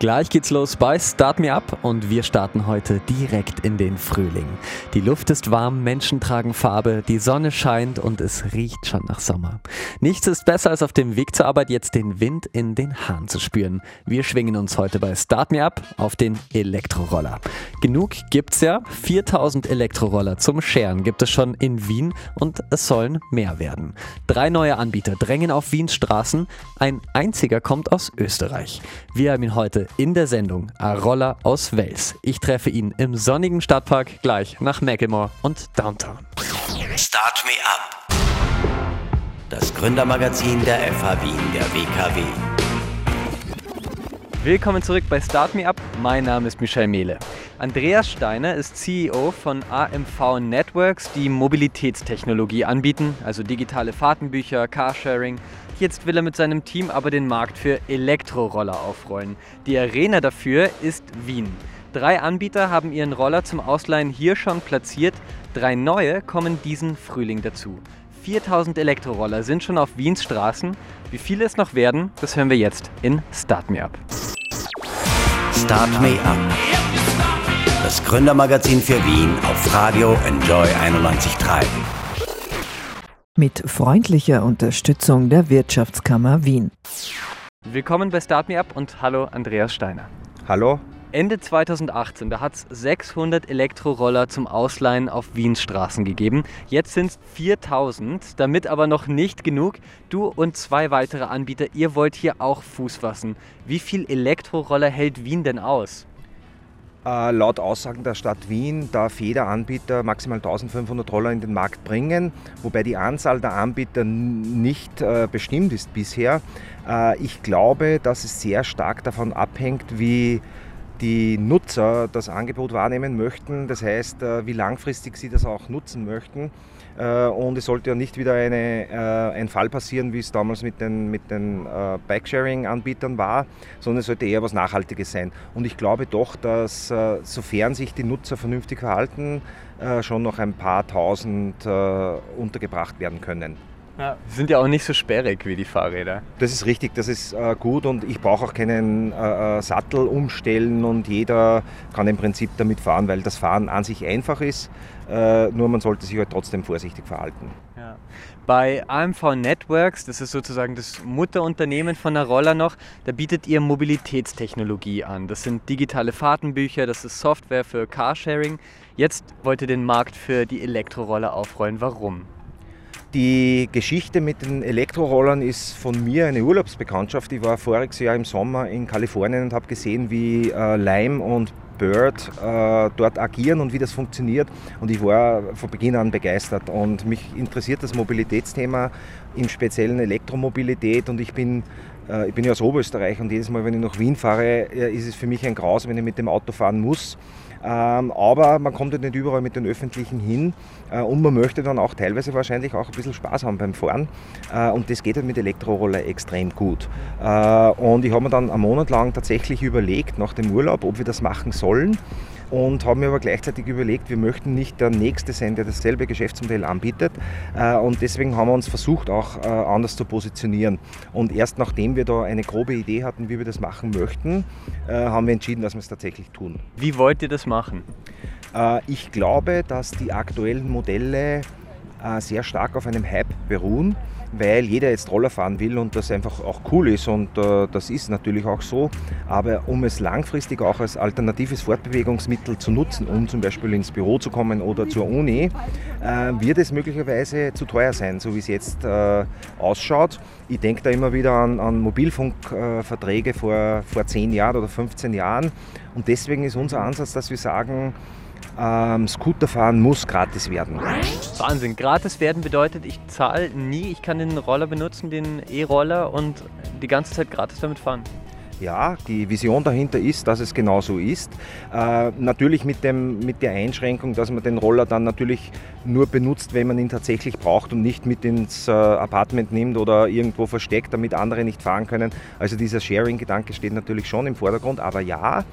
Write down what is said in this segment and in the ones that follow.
Gleich geht's los bei Start Me Up und wir starten heute direkt in den Frühling. Die Luft ist warm, Menschen tragen Farbe, die Sonne scheint und es riecht schon nach Sommer. Nichts ist besser als auf dem Weg zur Arbeit jetzt den Wind in den Haaren zu spüren. Wir schwingen uns heute bei Start Me Up auf den Elektroroller. Genug gibt's ja, 4000 Elektroroller zum Scheren gibt es schon in Wien und es sollen mehr werden. Drei neue Anbieter drängen auf Wiens Straßen, ein einziger kommt aus Österreich. Wir haben ihn heute in der Sendung Arolla aus Wels. Ich treffe ihn im sonnigen Stadtpark gleich nach Macklemore und Downtown. Start Me Up. Das Gründermagazin der FH Wien, der WKW. Willkommen zurück bei Start Me Up. Mein Name ist Michel Mehle. Andreas Steiner ist CEO von AMV Networks, die Mobilitätstechnologie anbieten, also digitale Fahrtenbücher, Carsharing Jetzt will er mit seinem Team aber den Markt für Elektroroller aufrollen. Die Arena dafür ist Wien. Drei Anbieter haben ihren Roller zum Ausleihen hier schon platziert. Drei neue kommen diesen Frühling dazu. 4000 Elektroroller sind schon auf Wiens Straßen. Wie viele es noch werden, das hören wir jetzt in Start Me Up. Start Me Up. Das Gründermagazin für Wien auf Radio Enjoy 91.3 mit freundlicher Unterstützung der Wirtschaftskammer Wien. Willkommen bei Start Me Up und hallo Andreas Steiner. Hallo. Ende 2018, da hat es 600 Elektroroller zum Ausleihen auf Wiens Straßen gegeben. Jetzt sind es 4000, damit aber noch nicht genug. Du und zwei weitere Anbieter, ihr wollt hier auch Fuß fassen. Wie viel Elektroroller hält Wien denn aus? Äh, laut Aussagen der Stadt Wien darf jeder Anbieter maximal 1500 Roller in den Markt bringen, wobei die Anzahl der Anbieter nicht äh, bestimmt ist bisher. Äh, ich glaube, dass es sehr stark davon abhängt, wie die Nutzer das Angebot wahrnehmen möchten, das heißt, äh, wie langfristig sie das auch nutzen möchten. Äh, und es sollte ja nicht wieder eine, äh, ein Fall passieren, wie es damals mit den, mit den Bikesharing-Anbietern war, sondern es sollte eher was Nachhaltiges sein. Und ich glaube doch, dass sofern sich die Nutzer vernünftig verhalten, schon noch ein paar tausend untergebracht werden können. Ja, sind ja auch nicht so sperrig wie die Fahrräder. Das ist richtig, das ist äh, gut und ich brauche auch keinen äh, äh, Sattel umstellen und jeder kann im Prinzip damit fahren, weil das Fahren an sich einfach ist, äh, nur man sollte sich halt trotzdem vorsichtig verhalten. Ja. Bei AMV Networks, das ist sozusagen das Mutterunternehmen von der Roller noch, da bietet ihr Mobilitätstechnologie an. Das sind digitale Fahrtenbücher, das ist Software für Carsharing. Jetzt wollt ihr den Markt für die Elektroroller aufrollen. Warum? Die Geschichte mit den Elektrorollern ist von mir eine Urlaubsbekanntschaft. Ich war voriges Jahr im Sommer in Kalifornien und habe gesehen, wie äh, Lime und Bird äh, dort agieren und wie das funktioniert. Und ich war von Beginn an begeistert. Und mich interessiert das Mobilitätsthema, im speziellen Elektromobilität. Und ich bin äh, ich bin ja aus Oberösterreich und jedes Mal, wenn ich nach Wien fahre, äh, ist es für mich ein Graus, wenn ich mit dem Auto fahren muss. Ähm, aber man kommt halt nicht überall mit den Öffentlichen hin äh, und man möchte dann auch teilweise wahrscheinlich auch ein bisschen Spaß haben beim Fahren. Und das geht halt mit Elektroroller extrem gut. Und ich habe mir dann einen Monat lang tatsächlich überlegt, nach dem Urlaub, ob wir das machen sollen und haben mir aber gleichzeitig überlegt, wir möchten nicht der Nächste sein, der dasselbe Geschäftsmodell anbietet. Äh, und deswegen haben wir uns versucht, auch äh, anders zu positionieren. Und erst nachdem wir da eine grobe Idee hatten, wie wir das machen möchten, äh, haben wir entschieden, dass wir es tatsächlich tun. Wie wollt ihr das machen? Ich glaube, dass die aktuellen Modelle sehr stark auf einem Hype beruhen weil jeder jetzt Roller fahren will und das einfach auch cool ist und äh, das ist natürlich auch so. Aber um es langfristig auch als alternatives Fortbewegungsmittel zu nutzen, um zum Beispiel ins Büro zu kommen oder zur Uni, äh, wird es möglicherweise zu teuer sein, so wie es jetzt äh, ausschaut. Ich denke da immer wieder an, an Mobilfunkverträge vor, vor 10 Jahren oder 15 Jahren und deswegen ist unser Ansatz, dass wir sagen, ähm, Scooterfahren muss gratis werden. Wahnsinn, gratis werden bedeutet, ich zahle nie, ich kann den Roller benutzen, den E-Roller und die ganze Zeit gratis damit fahren. Ja, die Vision dahinter ist, dass es genau so ist. Äh, natürlich mit, dem, mit der Einschränkung, dass man den Roller dann natürlich nur benutzt, wenn man ihn tatsächlich braucht und nicht mit ins äh, Apartment nimmt oder irgendwo versteckt, damit andere nicht fahren können. Also dieser Sharing-Gedanke steht natürlich schon im Vordergrund. Aber ja,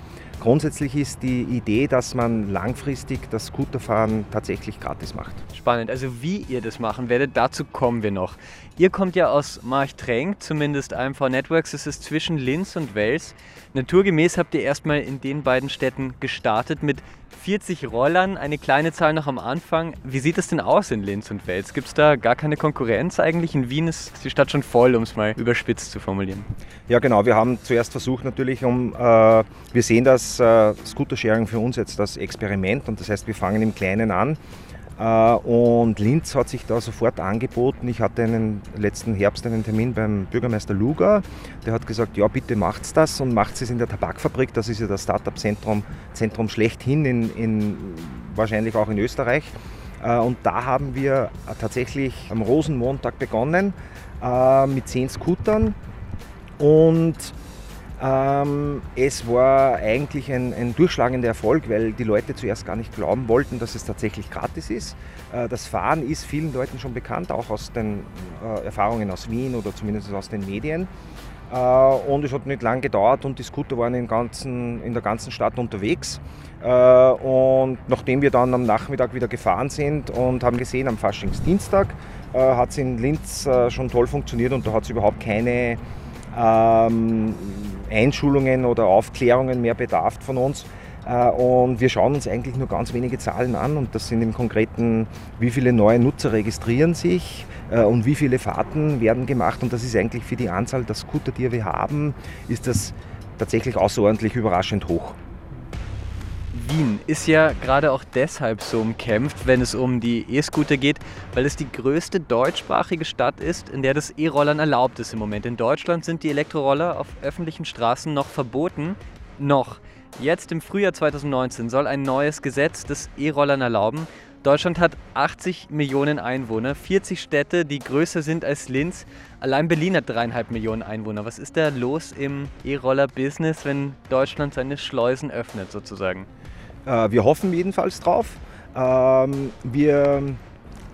Grundsätzlich ist die Idee, dass man langfristig das Scooterfahren tatsächlich gratis macht. Spannend. Also wie ihr das machen werdet, dazu kommen wir noch. Ihr kommt ja aus Marchtrenk, zumindest AMV Networks. Es ist zwischen Linz und Wels. Naturgemäß habt ihr erstmal in den beiden Städten gestartet mit 40 Rollern, eine kleine Zahl noch am Anfang. Wie sieht es denn aus in Linz und Wels? Gibt es da gar keine Konkurrenz eigentlich? In Wien ist die Stadt schon voll, um es mal überspitzt zu formulieren. Ja, genau. Wir haben zuerst versucht, natürlich, um, äh, wir sehen das äh, Scooter-Sharing für uns jetzt das Experiment und das heißt, wir fangen im Kleinen an. Äh, und Linz hat sich da sofort angeboten. Ich hatte einen letzten Herbst einen Termin beim Bürgermeister Luger. Der hat gesagt, ja bitte macht's das und macht es in der Tabakfabrik. Das ist ja das Startup-Zentrum Zentrum schlechthin, in, in, wahrscheinlich auch in Österreich. Äh, und da haben wir tatsächlich am Rosenmontag begonnen äh, mit zehn Scootern. Und ähm, es war eigentlich ein, ein, durchschlagender Erfolg, weil die Leute zuerst gar nicht glauben wollten, dass es tatsächlich gratis ist. Äh, das Fahren ist vielen Leuten schon bekannt, auch aus den äh, Erfahrungen aus Wien oder zumindest aus den Medien. Äh, und es hat nicht lange gedauert und die Scooter waren in, ganzen, in der ganzen Stadt unterwegs. Äh, und nachdem wir dann am Nachmittag wieder gefahren sind und haben gesehen, am Faschingsdienstag äh, hat es in Linz schon toll funktioniert und da hat es überhaupt keine ähm, Einschulungen oder Aufklärungen mehr bedarf von uns. Äh, und wir schauen uns eigentlich nur ganz wenige Zahlen an und das sind im Konkreten, wie viele neue Nutzer registrieren sich äh, und wie viele Fahrten werden gemacht. Und das ist eigentlich für die Anzahl der Scooter, die wir haben, ist das tatsächlich außerordentlich überraschend hoch. Wien ist ja gerade auch deshalb so umkämpft, wenn es um die E-Scooter geht, weil es die größte deutschsprachige Stadt ist, in der das E-Rollern erlaubt ist im Moment. In Deutschland sind die Elektroroller auf öffentlichen Straßen noch verboten. Noch. Jetzt im Frühjahr 2019 soll ein neues Gesetz das E-Rollern erlauben. Deutschland hat 80 Millionen Einwohner, 40 Städte, die größer sind als Linz. Allein Berlin hat dreieinhalb Millionen Einwohner. Was ist da los im E-Roller-Business, wenn Deutschland seine Schleusen öffnet sozusagen? Äh, wir hoffen jedenfalls drauf. Ähm, wir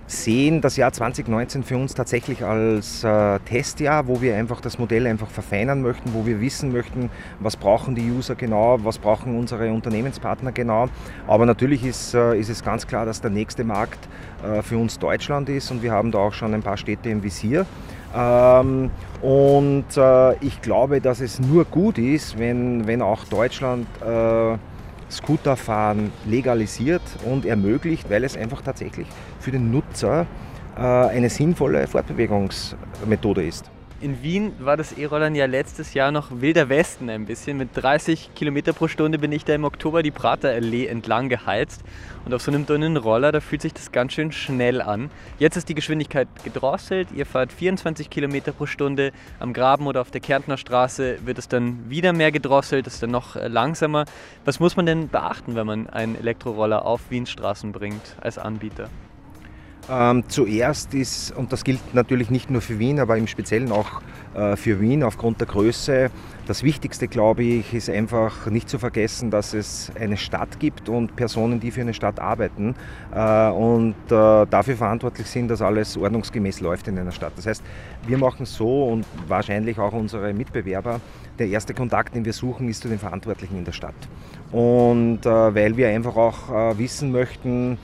sehen das Jahr 2019 für uns tatsächlich als äh, Testjahr, wo wir einfach das Modell einfach verfeinern möchten, wo wir wissen möchten, was brauchen die User genau, was brauchen unsere Unternehmenspartner genau. Aber natürlich ist, äh, ist es ganz klar, dass der nächste Markt äh, für uns Deutschland ist und wir haben da auch schon ein paar Städte im Visier. Ähm, und äh, ich glaube, dass es nur gut ist, wenn, wenn auch Deutschland äh, Scooterfahren legalisiert und ermöglicht, weil es einfach tatsächlich für den Nutzer äh, eine sinnvolle Fortbewegungsmethode ist. In Wien war das E-Rollern ja letztes Jahr noch wilder Westen ein bisschen. Mit 30 Kilometer pro Stunde bin ich da im Oktober die Praterallee entlang geheizt. Und auf so einem dünnen Roller, da fühlt sich das ganz schön schnell an. Jetzt ist die Geschwindigkeit gedrosselt. Ihr fahrt 24 Kilometer pro Stunde. Am Graben oder auf der Kärntner Straße wird es dann wieder mehr gedrosselt, ist dann noch äh, langsamer. Was muss man denn beachten, wenn man einen Elektroroller auf Wiens Straßen bringt als Anbieter? Ähm, zuerst ist, und das gilt natürlich nicht nur für Wien, aber im Speziellen auch äh, für Wien aufgrund der Größe, das Wichtigste, glaube ich, ist einfach nicht zu vergessen, dass es eine Stadt gibt und Personen, die für eine Stadt arbeiten äh, und äh, dafür verantwortlich sind, dass alles ordnungsgemäß läuft in einer Stadt. Das heißt, wir machen so und wahrscheinlich auch unsere Mitbewerber, der erste Kontakt, den wir suchen, ist zu den Verantwortlichen in der Stadt. Und äh, weil wir einfach auch äh, wissen möchten,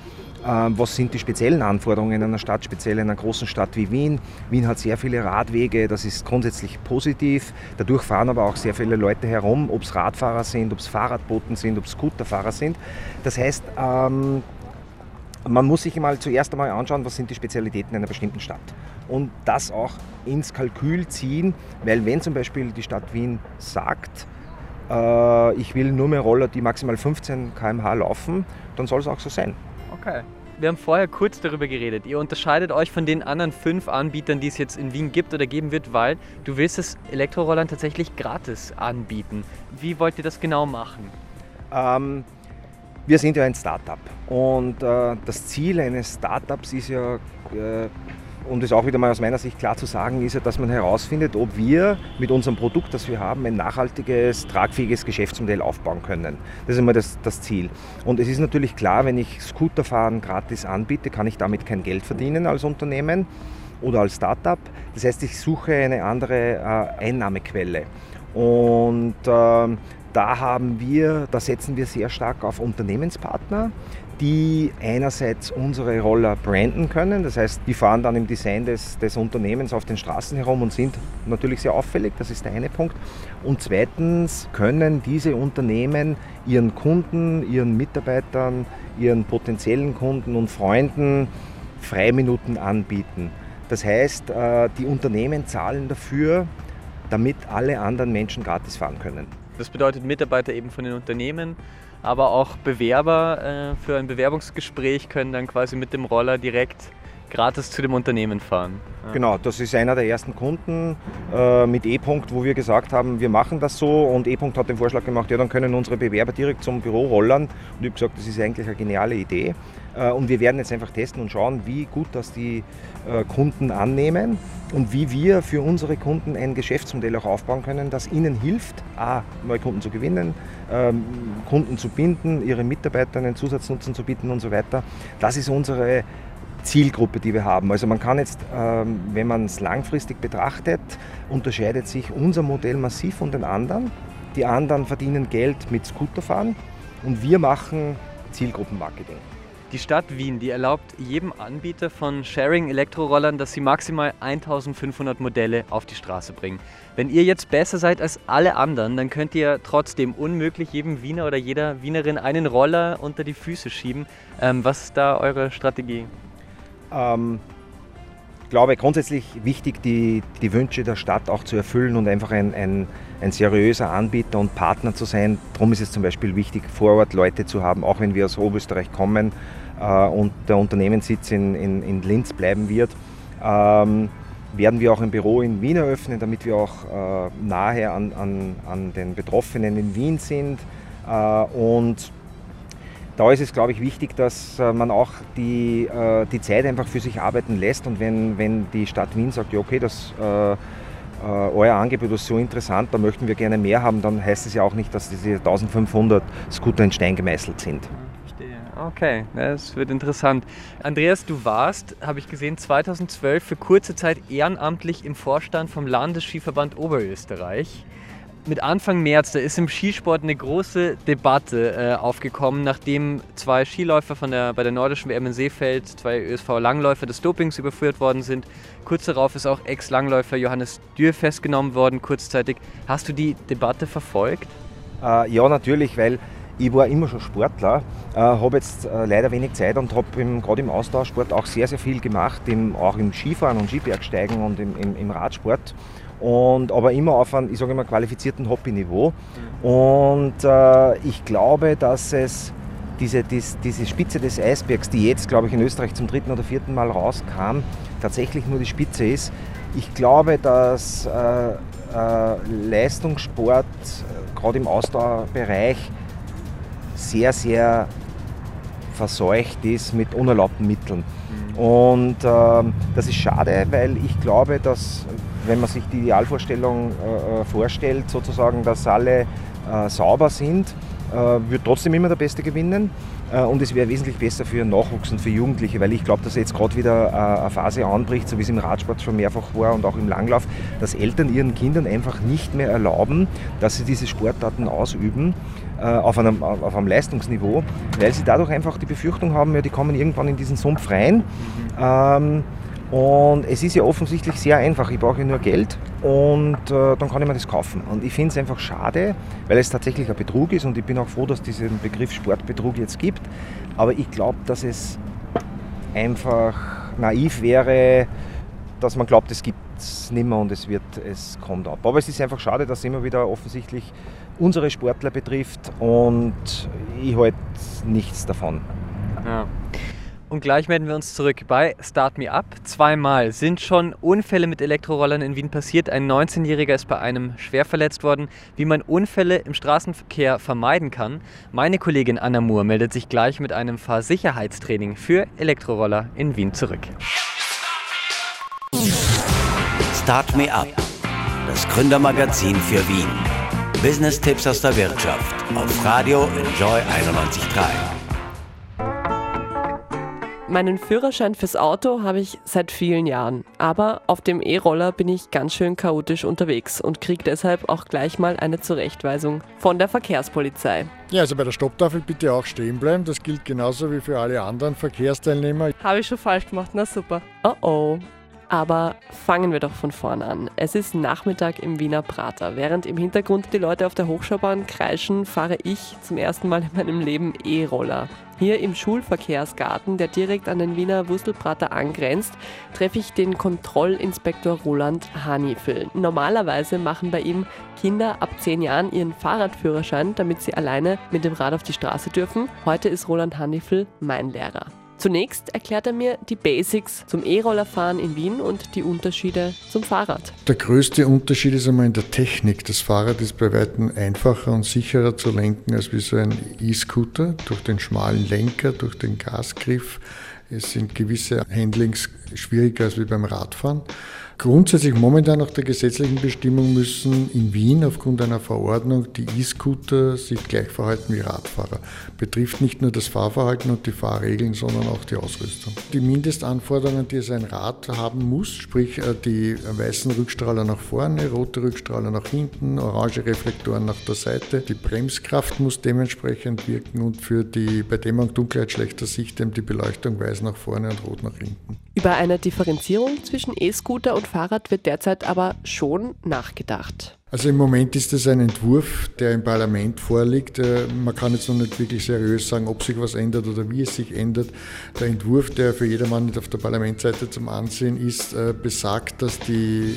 was sind die speziellen Anforderungen in einer Stadt, speziell in einer großen Stadt wie Wien. Wien hat sehr viele Radwege, das ist grundsätzlich positiv. Dadurch fahren aber auch sehr viele Leute herum, ob es Radfahrer sind, ob es Fahrradboten sind, ob es Scooterfahrer sind. Das heißt, ähm, man muss sich mal zuerst einmal anschauen, was sind die Spezialitäten einer bestimmten Stadt. Und das auch ins Kalkül ziehen, weil wenn zum Beispiel die Stadt Wien sagt, äh, ich will nur mehr Roller, die maximal 15 km/h laufen, dann soll es auch so sein. Okay. Wir haben vorher kurz darüber geredet. Ihr unterscheidet euch von den anderen fünf Anbietern, die es jetzt in Wien gibt oder geben wird, weil du willst das Elektrorollern tatsächlich gratis anbieten. Wie wollt ihr das genau machen? Ähm, wir sind ja ein Startup und äh, das Ziel eines Startups ist ja äh, und ist auch wieder mal aus meiner Sicht klar zu sagen, ist ja, dass man herausfindet, ob wir mit unserem Produkt, das wir haben, ein nachhaltiges, tragfähiges Geschäftsmodell aufbauen können. Das ist immer das, das Ziel. Und es ist natürlich klar, wenn ich Scooterfahren gratis anbiete, kann ich damit kein Geld verdienen als Unternehmen oder als Startup. Das heißt, ich suche eine andere äh, Einnahmequelle. Und äh, da haben wir, da setzen wir sehr stark auf Unternehmenspartner, die einerseits unsere Roller branden können. Das heißt, die fahren dann im Design des, des Unternehmens auf den Straßen herum und sind natürlich sehr auffällig. Das ist der eine Punkt. Und zweitens können diese Unternehmen ihren Kunden, ihren Mitarbeitern, ihren potenziellen Kunden und Freunden Freiminuten anbieten. Das heißt, äh, die Unternehmen zahlen dafür, damit alle anderen Menschen gratis fahren können. Das bedeutet Mitarbeiter eben von den Unternehmen, aber auch Bewerber äh, für ein Bewerbungsgespräch können dann quasi mit dem Roller direkt gratis zu dem Unternehmen fahren. Ja. Genau, das ist einer der ersten Kunden äh, mit E-Punkt, wo wir gesagt haben, wir machen das so und E-Punkt hat den Vorschlag gemacht, ja, dann können unsere Bewerber direkt zum Büro rollern. Und ich habe gesagt, das ist eigentlich eine geniale Idee. Äh, und wir werden jetzt einfach testen und schauen, wie gut das die äh, Kunden annehmen und wie wir für unsere Kunden ein Geschäftsmodell auch aufbauen können, das ihnen hilft, A, neue Kunden zu gewinnen, ähm, Kunden zu binden, ihre Mitarbeiter einen Zusatznutzen zu bieten und so weiter. Das ist unsere Zielgruppe, die wir haben. Also man kann jetzt, ähm, wenn man es langfristig betrachtet, unterscheidet sich unser Modell massiv von den anderen. Die anderen verdienen Geld mit Scooterfahren und wir machen Zielgruppenmarketing. Die Stadt Wien, die erlaubt jedem Anbieter von Sharing-Elektrorollern, dass sie maximal 1500 Modelle auf die Straße bringen. Wenn ihr jetzt besser seid als alle anderen, dann könnt ihr trotzdem unmöglich jedem Wiener oder jeder Wienerin einen Roller unter die Füße schieben. Ähm, was ist da eure Strategie? Ähm, ich glaube grundsätzlich wichtig, die, die Wünsche der Stadt auch zu erfüllen und einfach ein, ein, ein seriöser Anbieter und Partner zu sein. Darum ist es zum Beispiel wichtig, vor Ort Leute zu haben, auch wenn wir aus Oberösterreich kommen und der Unternehmenssitz in, in, in Linz bleiben wird. Ähm, werden wir auch ein Büro in Wien eröffnen, damit wir auch äh, nahe an, an, an den Betroffenen in Wien sind. Äh, und da ist es, glaube ich, wichtig, dass äh, man auch die, äh, die Zeit einfach für sich arbeiten lässt. Und wenn, wenn die Stadt Wien sagt, ja, okay, das, äh, euer Angebot ist so interessant, da möchten wir gerne mehr haben, dann heißt es ja auch nicht, dass diese 1500 Scooter in Stein gemeißelt sind. Okay, das wird interessant. Andreas, du warst, habe ich gesehen, 2012 für kurze Zeit ehrenamtlich im Vorstand vom Landesskiverband Oberösterreich mit Anfang März, da ist im Skisport eine große Debatte äh, aufgekommen, nachdem zwei Skiläufer von der, bei der nordischen WM in Seefeld, zwei ÖSV-Langläufer des Dopings überführt worden sind. Kurz darauf ist auch Ex-Langläufer Johannes Dürr festgenommen worden, kurzzeitig. Hast du die Debatte verfolgt? Äh, ja, natürlich, weil ich war immer schon Sportler, äh, habe jetzt äh, leider wenig Zeit und habe gerade im Austauschsport auch sehr, sehr viel gemacht, im, auch im Skifahren und Skibergsteigen und im, im, im Radsport und aber immer auf einem, ich sage immer, qualifizierten Hobbyniveau. Und äh, ich glaube, dass es diese, dies, diese Spitze des Eisbergs, die jetzt, glaube ich, in Österreich zum dritten oder vierten Mal rauskam, tatsächlich nur die Spitze ist. Ich glaube, dass äh, äh, Leistungssport, äh, gerade im Ausdauerbereich, sehr, sehr verseucht ist mit unerlaubten Mitteln. Und ähm, das ist schade, weil ich glaube, dass wenn man sich die Idealvorstellung äh, äh, vorstellt, sozusagen, dass alle äh, sauber sind, äh, wird trotzdem immer der Beste gewinnen. Äh, und es wäre wesentlich besser für Nachwuchs und für Jugendliche, weil ich glaube, dass jetzt gerade wieder äh, eine Phase anbricht, so wie es im Radsport schon mehrfach war und auch im Langlauf, dass Eltern ihren Kindern einfach nicht mehr erlauben, dass sie diese Sportarten ausüben auf einem, auf einem Leistungsniveau, weil sie dadurch einfach die Befürchtung haben, ja, die kommen irgendwann in diesen Sumpf rein. Ähm, und es ist ja offensichtlich sehr einfach. Ich brauche nur Geld und äh, dann kann ich mir das kaufen. Und ich finde es einfach schade, weil es tatsächlich ein Betrug ist und ich bin auch froh, dass es diesen Begriff Sportbetrug jetzt gibt. Aber ich glaube, dass es einfach naiv wäre, dass man glaubt, es gibt es nicht mehr und es, wird, es kommt ab. Aber es ist einfach schade, dass immer wieder offensichtlich unsere Sportler betrifft und ich halte nichts davon. Ja. Und gleich melden wir uns zurück bei Start Me Up. Zweimal sind schon Unfälle mit Elektrorollern in Wien passiert. Ein 19-Jähriger ist bei einem schwer verletzt worden. Wie man Unfälle im Straßenverkehr vermeiden kann. Meine Kollegin Anna Moore meldet sich gleich mit einem Fahrsicherheitstraining für Elektroroller in Wien zurück. Start Me Up, das Gründermagazin für Wien. Business-Tipps aus der Wirtschaft auf Radio Enjoy 91.3. Meinen Führerschein fürs Auto habe ich seit vielen Jahren, aber auf dem E-Roller bin ich ganz schön chaotisch unterwegs und kriege deshalb auch gleich mal eine Zurechtweisung von der Verkehrspolizei. Ja, also bei der Stopptafel bitte auch stehen bleiben. Das gilt genauso wie für alle anderen Verkehrsteilnehmer. Habe ich schon falsch gemacht, na super. Oh oh. Aber fangen wir doch von vorne an. Es ist Nachmittag im Wiener Prater. Während im Hintergrund die Leute auf der Hochschaubahn kreischen, fahre ich zum ersten Mal in meinem Leben E-Roller. Hier im Schulverkehrsgarten, der direkt an den Wiener Wurstelprater angrenzt, treffe ich den Kontrollinspektor Roland Hanifel. Normalerweise machen bei ihm Kinder ab 10 Jahren ihren Fahrradführerschein, damit sie alleine mit dem Rad auf die Straße dürfen. Heute ist Roland Hanifel mein Lehrer. Zunächst erklärt er mir die Basics zum E-Rollerfahren in Wien und die Unterschiede zum Fahrrad. Der größte Unterschied ist einmal in der Technik. Das Fahrrad ist bei weitem einfacher und sicherer zu lenken als wie so ein E-Scooter durch den schmalen Lenker, durch den Gasgriff. Es sind gewisse Handlings schwieriger als wie beim Radfahren. Grundsätzlich momentan nach der gesetzlichen Bestimmung müssen in Wien aufgrund einer Verordnung die E-Scooter sich gleich verhalten wie Radfahrer. Betrifft nicht nur das Fahrverhalten und die Fahrregeln, sondern auch die Ausrüstung. Die Mindestanforderungen, die es ein Rad haben muss, sprich äh, die weißen Rückstrahler nach vorne, rote Rückstrahler nach hinten, orange Reflektoren nach der Seite, die Bremskraft muss dementsprechend wirken und für die bei Dämmerung, Dunkelheit, schlechter Sicht die Beleuchtung weiß nach vorne und rot nach hinten. Über eine Differenzierung zwischen E-Scooter und Fahrrad wird derzeit aber schon nachgedacht. Also im Moment ist es ein Entwurf, der im Parlament vorliegt. Äh, man kann jetzt noch nicht wirklich seriös sagen, ob sich was ändert oder wie es sich ändert. Der Entwurf, der für jedermann auf der Parlamentsseite zum Ansehen ist, äh, besagt, dass die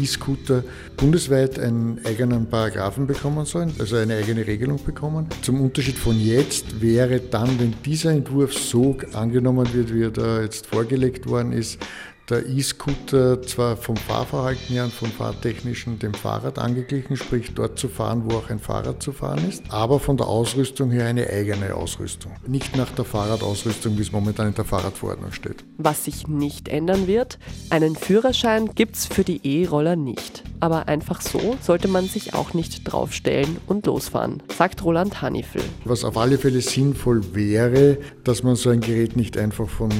E-Scooter bundesweit einen eigenen Paragraphen bekommen sollen, also eine eigene Regelung bekommen. Zum Unterschied von jetzt wäre dann, wenn dieser Entwurf so angenommen wird, wie er da jetzt vorgelegt worden ist, der E-Scooter zwar vom Fahrverhalten her und vom Fahrtechnischen dem Fahrrad angeglichen, sprich dort zu fahren, wo auch ein Fahrrad zu fahren ist, aber von der Ausrüstung her eine eigene Ausrüstung. Nicht nach der Fahrradausrüstung, wie es momentan in der Fahrradverordnung steht. Was sich nicht ändern wird, einen Führerschein gibt es für die E-Roller nicht. Aber einfach so sollte man sich auch nicht draufstellen und losfahren, sagt Roland Hanifel. Was auf alle Fälle sinnvoll wäre, dass man so ein Gerät nicht einfach von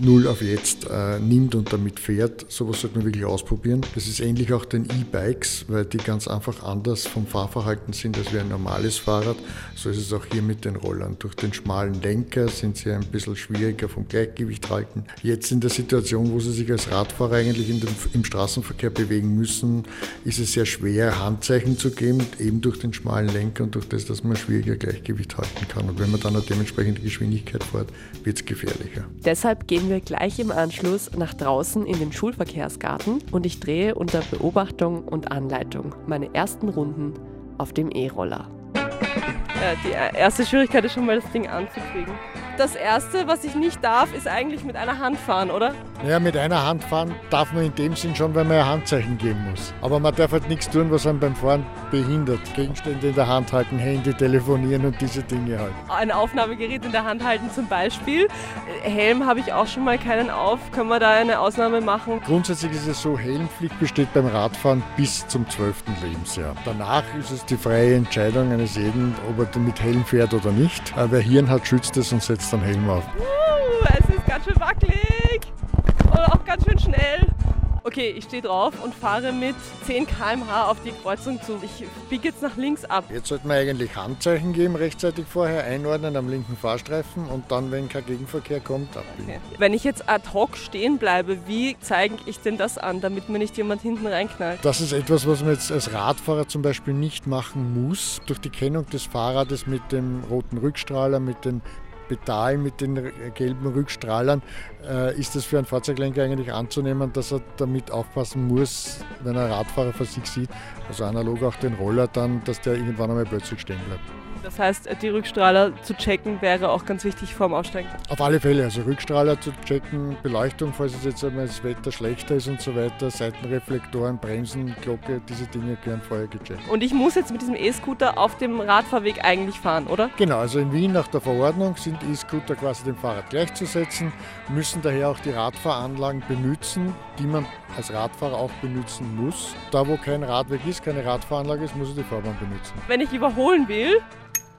null auf jetzt äh, nimmt und damit fährt. Sowas sollte man wirklich ausprobieren. Das ist ähnlich auch den E-Bikes, weil die ganz einfach anders vom Fahrverhalten sind als wie ein normales Fahrrad. So ist es auch hier mit den Rollern. Durch den schmalen Lenker sind sie ein bisschen schwieriger vom Gleichgewicht halten. Jetzt in der Situation, wo sie sich als Radfahrer eigentlich den, im Straßenverkehr bewegen müssen, ist es sehr schwer, Handzeichen zu geben, eben durch den schmalen Lenker und durch das, dass man schwieriger Gleichgewicht halten kann. Und wenn man dann eine dementsprechende Geschwindigkeit fährt, wird es gefährlicher. Deshalb gehen wir gleich im Anschluss nach draußen in den Schulverkehrsgarten und ich drehe unter Beobachtung und Anleitung meine ersten Runden auf dem E-Roller. Äh, die erste Schwierigkeit ist schon mal das Ding anzukriegen das Erste, was ich nicht darf, ist eigentlich mit einer Hand fahren, oder? Ja, mit einer Hand fahren darf man in dem Sinn schon, weil man ein Handzeichen geben muss. Aber man darf halt nichts tun, was einen beim Fahren behindert. Gegenstände in der Hand halten, Handy telefonieren und diese Dinge halt. Ein Aufnahmegerät in der Hand halten zum Beispiel. Helm habe ich auch schon mal keinen auf. Können wir da eine Ausnahme machen? Grundsätzlich ist es so, Helmpflicht besteht beim Radfahren bis zum 12. Lebensjahr. Danach ist es die freie Entscheidung eines jeden, ob er mit Helm fährt oder nicht. Wer Hirn hat, schützt es und setzt setzt dann Helm auf. Uh, es ist ganz schön wackelig und auch ganz schön schnell. Okay, ich stehe drauf und fahre mit 10 km/h auf die Kreuzung zu. Ich biege jetzt nach links ab. Jetzt sollte man eigentlich Handzeichen geben, rechtzeitig vorher einordnen am linken Fahrstreifen und dann, wenn kein Gegenverkehr kommt, abbiegen. Okay. Wenn ich jetzt ad hoc stehen bleibe, wie zeige ich denn das an, damit mir nicht jemand hinten reinknallt? Das ist etwas, was man jetzt als Radfahrer zum Beispiel nicht machen muss. Durch die Kennung des Fahrrades mit dem roten Rückstrahler, mit den Pedal mit den gelben Rückstrahlern, äh, ist es für einen Fahrzeuglenker eigentlich anzunehmen, dass er damit aufpassen muss, wenn er Radfahrer vor sich sieht, also analog auch den Roller dann, dass der irgendwann einmal plötzlich stehen bleibt. Das heißt, die Rückstrahler zu checken wäre auch ganz wichtig vorm Aussteigen. Auf alle Fälle, also Rückstrahler zu checken, Beleuchtung, falls es jetzt einmal das Wetter schlechter ist und so weiter, Seitenreflektoren, Bremsen, Glocke, diese Dinge gehören vorher gecheckt. Und ich muss jetzt mit diesem E-Scooter auf dem Radfahrweg eigentlich fahren, oder? Genau, also in Wien nach der Verordnung sind E-Scooter quasi dem Fahrrad gleichzusetzen, müssen daher auch die Radfahranlagen benutzen, die man als Radfahrer auch benutzen muss. Da wo kein Radweg ist, keine Radfahranlage ist, muss ich die Fahrbahn benutzen. Wenn ich überholen will,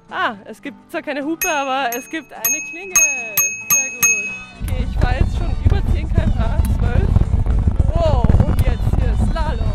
Ah, es gibt zwar keine Hupe, aber es gibt eine Klingel. Sehr gut. Okay, Ich fahre jetzt schon über 10 km/h, 12. Wow, und jetzt hier Slalom.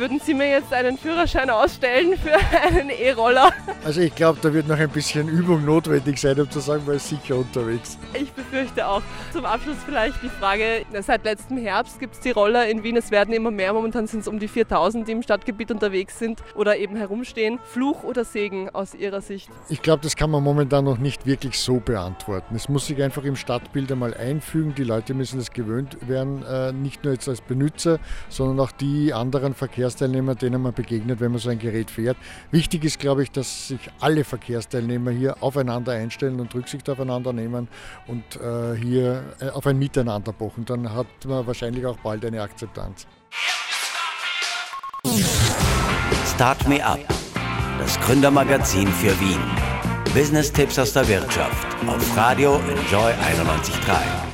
Würden Sie mir jetzt einen Führerschein ausstellen für einen E-Roller? Also ich glaube, da wird noch ein bisschen Übung notwendig sein, um zu sagen, man ist sicher unterwegs. Ich befürchte auch. Zum Abschluss vielleicht die Frage, seit letztem Herbst gibt es die Roller in Wien, es werden immer mehr, momentan sind es um die 4000, die im Stadtgebiet unterwegs sind oder eben herumstehen. Fluch oder Segen aus Ihrer Sicht? Ich glaube, das kann man momentan noch nicht wirklich so beantworten. Es muss sich einfach im Stadtbild einmal einfügen, die Leute müssen es gewöhnt werden, äh, nicht nur jetzt als Benutzer, sondern auch die anderen Verkehrs Verkehrsteilnehmer, denen man begegnet, wenn man so ein Gerät fährt. Wichtig ist, glaube ich, dass sich alle Verkehrsteilnehmer hier aufeinander einstellen und Rücksicht aufeinander nehmen und äh, hier äh, auf ein Miteinander pochen. Dann hat man wahrscheinlich auch bald eine Akzeptanz. Start Me Up, das Gründermagazin für Wien. Business-Tipps aus der Wirtschaft auf Radio Enjoy 91.3.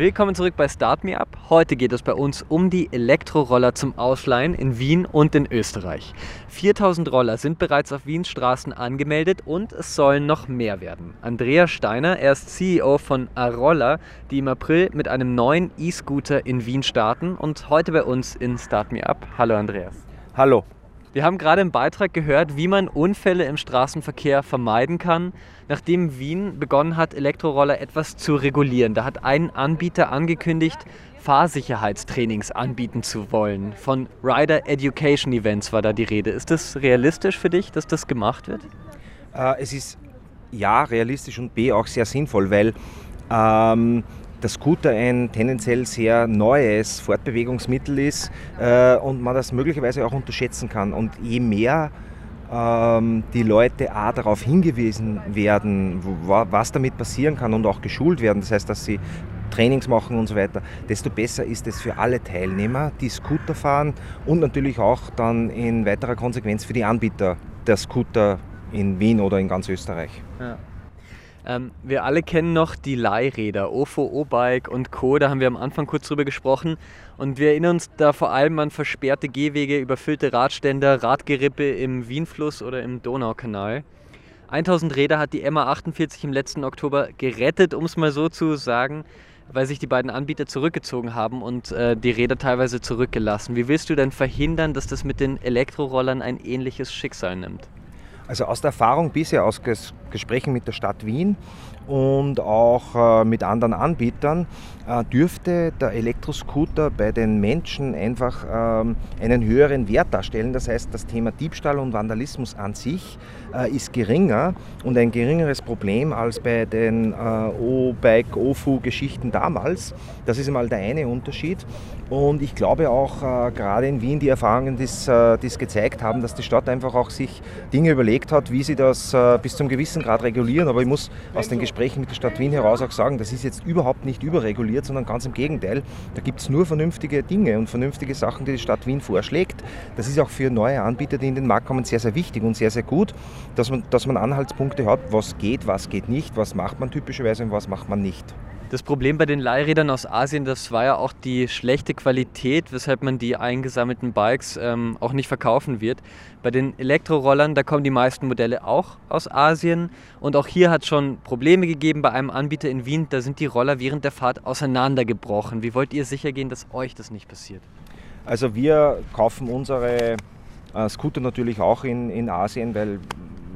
Willkommen zurück bei Start Me Up. Heute geht es bei uns um die Elektroroller zum Ausleihen in Wien und in Österreich. 4000 Roller sind bereits auf Wiens Straßen angemeldet und es sollen noch mehr werden. Andreas Steiner, er ist CEO von Arolla, die im April mit einem neuen E-Scooter in Wien starten und heute bei uns in Start Me Up. Hallo Andreas. Hallo. Wir haben gerade im Beitrag gehört, wie man Unfälle im Straßenverkehr vermeiden kann, nachdem Wien begonnen hat, Elektroroller etwas zu regulieren. Da hat ein Anbieter angekündigt, Fahrsicherheitstrainings anbieten zu wollen. Von Rider Education Events war da die Rede. Ist das realistisch für dich, dass das gemacht wird? Äh, es ist ja realistisch und B auch sehr sinnvoll, weil ähm, der Scooter ein tendenziell sehr neues Fortbewegungsmittel ist äh, und man das möglicherweise auch unterschätzen kann. Und je mehr ähm, die Leute A, darauf hingewiesen werden, wo, was damit passieren kann und auch geschult werden, das heißt, dass sie Trainings machen und so weiter, desto besser ist es für alle Teilnehmer, die Scooter fahren und natürlich auch dann in weiterer Konsequenz für die Anbieter der Scooter in Wien oder in ganz Österreich. Ja. Ähm, wir alle kennen noch die Leihräder, OFO, O-Bike und Co. Da haben wir am Anfang kurz drüber gesprochen. Und wir erinnern uns da vor allem an versperrte Gehwege, überfüllte Radständer, Radgerippe im Wienfluss oder im Donaukanal. 1000 Räder hat die MA 48 im letzten Oktober gerettet, um es mal so zu sagen, weil sich die beiden Anbieter zurückgezogen haben und äh, die Räder teilweise zurückgelassen. Wie willst du denn verhindern, dass das mit den Elektrorollern ein ähnliches Schicksal nimmt? Also aus der Erfahrung bisher, aus Gesprächen mit der Stadt Wien und auch äh, mit anderen Anbietern, dürfte der Elektroscooter bei den Menschen einfach ähm, einen höheren Wert darstellen. Das heißt, das Thema Diebstahl und Vandalismus an sich äh, ist geringer und ein geringeres Problem als bei den O-Bike, OFU-Geschichten damals. Das ist einmal der eine Unterschied. Und ich glaube auch gerade in Wien die Erfahrungen, die es gezeigt haben, dass die Stadt einfach auch sich Dinge überlegt hat, wie sie das bis zum gewissen Grad regulieren. Aber ich muss aus den Gesprächen mit der Stadt Wien heraus auch sagen, das ist jetzt überhaupt nicht überreguliert reguliert, sondern ganz im Gegenteil. Da gibt es nur vernünftige Dinge und vernünftige Sachen, die die Stadt Wien vorschlägt. Das ist auch für neue Anbieter, die in den Markt kommen, sehr, sehr wichtig und sehr, sehr gut, dass man, dass man Anhaltspunkte hat, was geht, was geht nicht, was macht man typischerweise und was macht man nicht. Das Problem bei den Leihrädern aus Asien, das war ja auch die schlechte Qualität, weshalb man die eingesammelten Bikes ähm, auch nicht verkaufen wird. Bei den Elektrorollern, da kommen die meisten Modelle auch aus Asien. Und auch hier hat es schon Probleme gegeben bei einem Anbieter in Wien. Da sind die Roller während der Fahrt auseinandergebrochen. Wie wollt ihr sicher gehen, dass euch das nicht passiert? Also wir kaufen unsere äh, Scooter natürlich auch in, in Asien, weil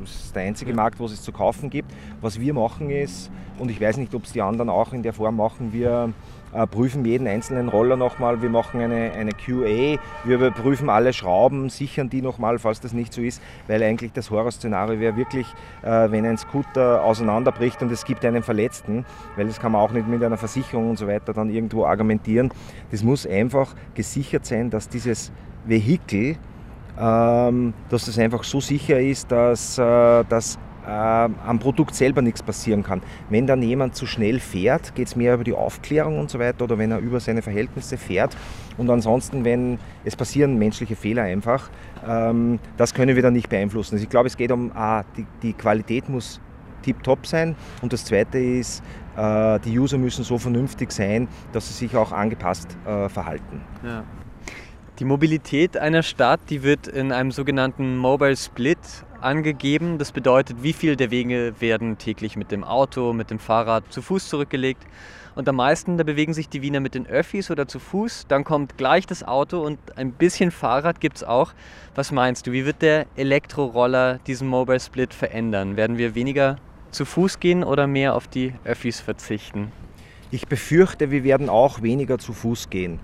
es ist der einzige Markt, wo es zu kaufen gibt. Was wir machen ist, und ich weiß nicht, ob es die anderen auch in der Form machen, wir äh, prüfen jeden einzelnen Roller nochmal, wir machen eine, eine QA, wir überprüfen alle Schrauben, sichern die nochmal, falls das nicht so ist, weil eigentlich das Horrorszenario wäre wirklich, äh, wenn ein Scooter auseinanderbricht und es gibt einen Verletzten, weil das kann man auch nicht mit einer Versicherung und so weiter dann irgendwo argumentieren. Das muss einfach gesichert sein, dass dieses Vehikel ähm, dass das einfach so sicher ist, dass, äh, dass äh, am Produkt selber nichts passieren kann. Wenn dann jemand zu schnell fährt, geht es mehr über die Aufklärung und so weiter oder wenn er über seine Verhältnisse fährt. Und ansonsten, wenn es passieren menschliche Fehler einfach, ähm, das können wir dann nicht beeinflussen. Also ich glaube, es geht um, ah, die, die Qualität muss tiptop sein und das zweite ist, äh, die User müssen so vernünftig sein, dass sie sich auch angepasst äh, verhalten. Ja. Die Mobilität einer Stadt, die wird in einem sogenannten Mobile Split angegeben. Das bedeutet, wie viel der Wege werden täglich mit dem Auto, mit dem Fahrrad, zu Fuß zurückgelegt. Und am meisten, da bewegen sich die Wiener mit den Öffis oder zu Fuß. Dann kommt gleich das Auto und ein bisschen Fahrrad gibt es auch. Was meinst du, wie wird der Elektroroller diesen Mobile Split verändern? Werden wir weniger zu Fuß gehen oder mehr auf die Öffis verzichten? Ich befürchte, wir werden auch weniger zu Fuß gehen.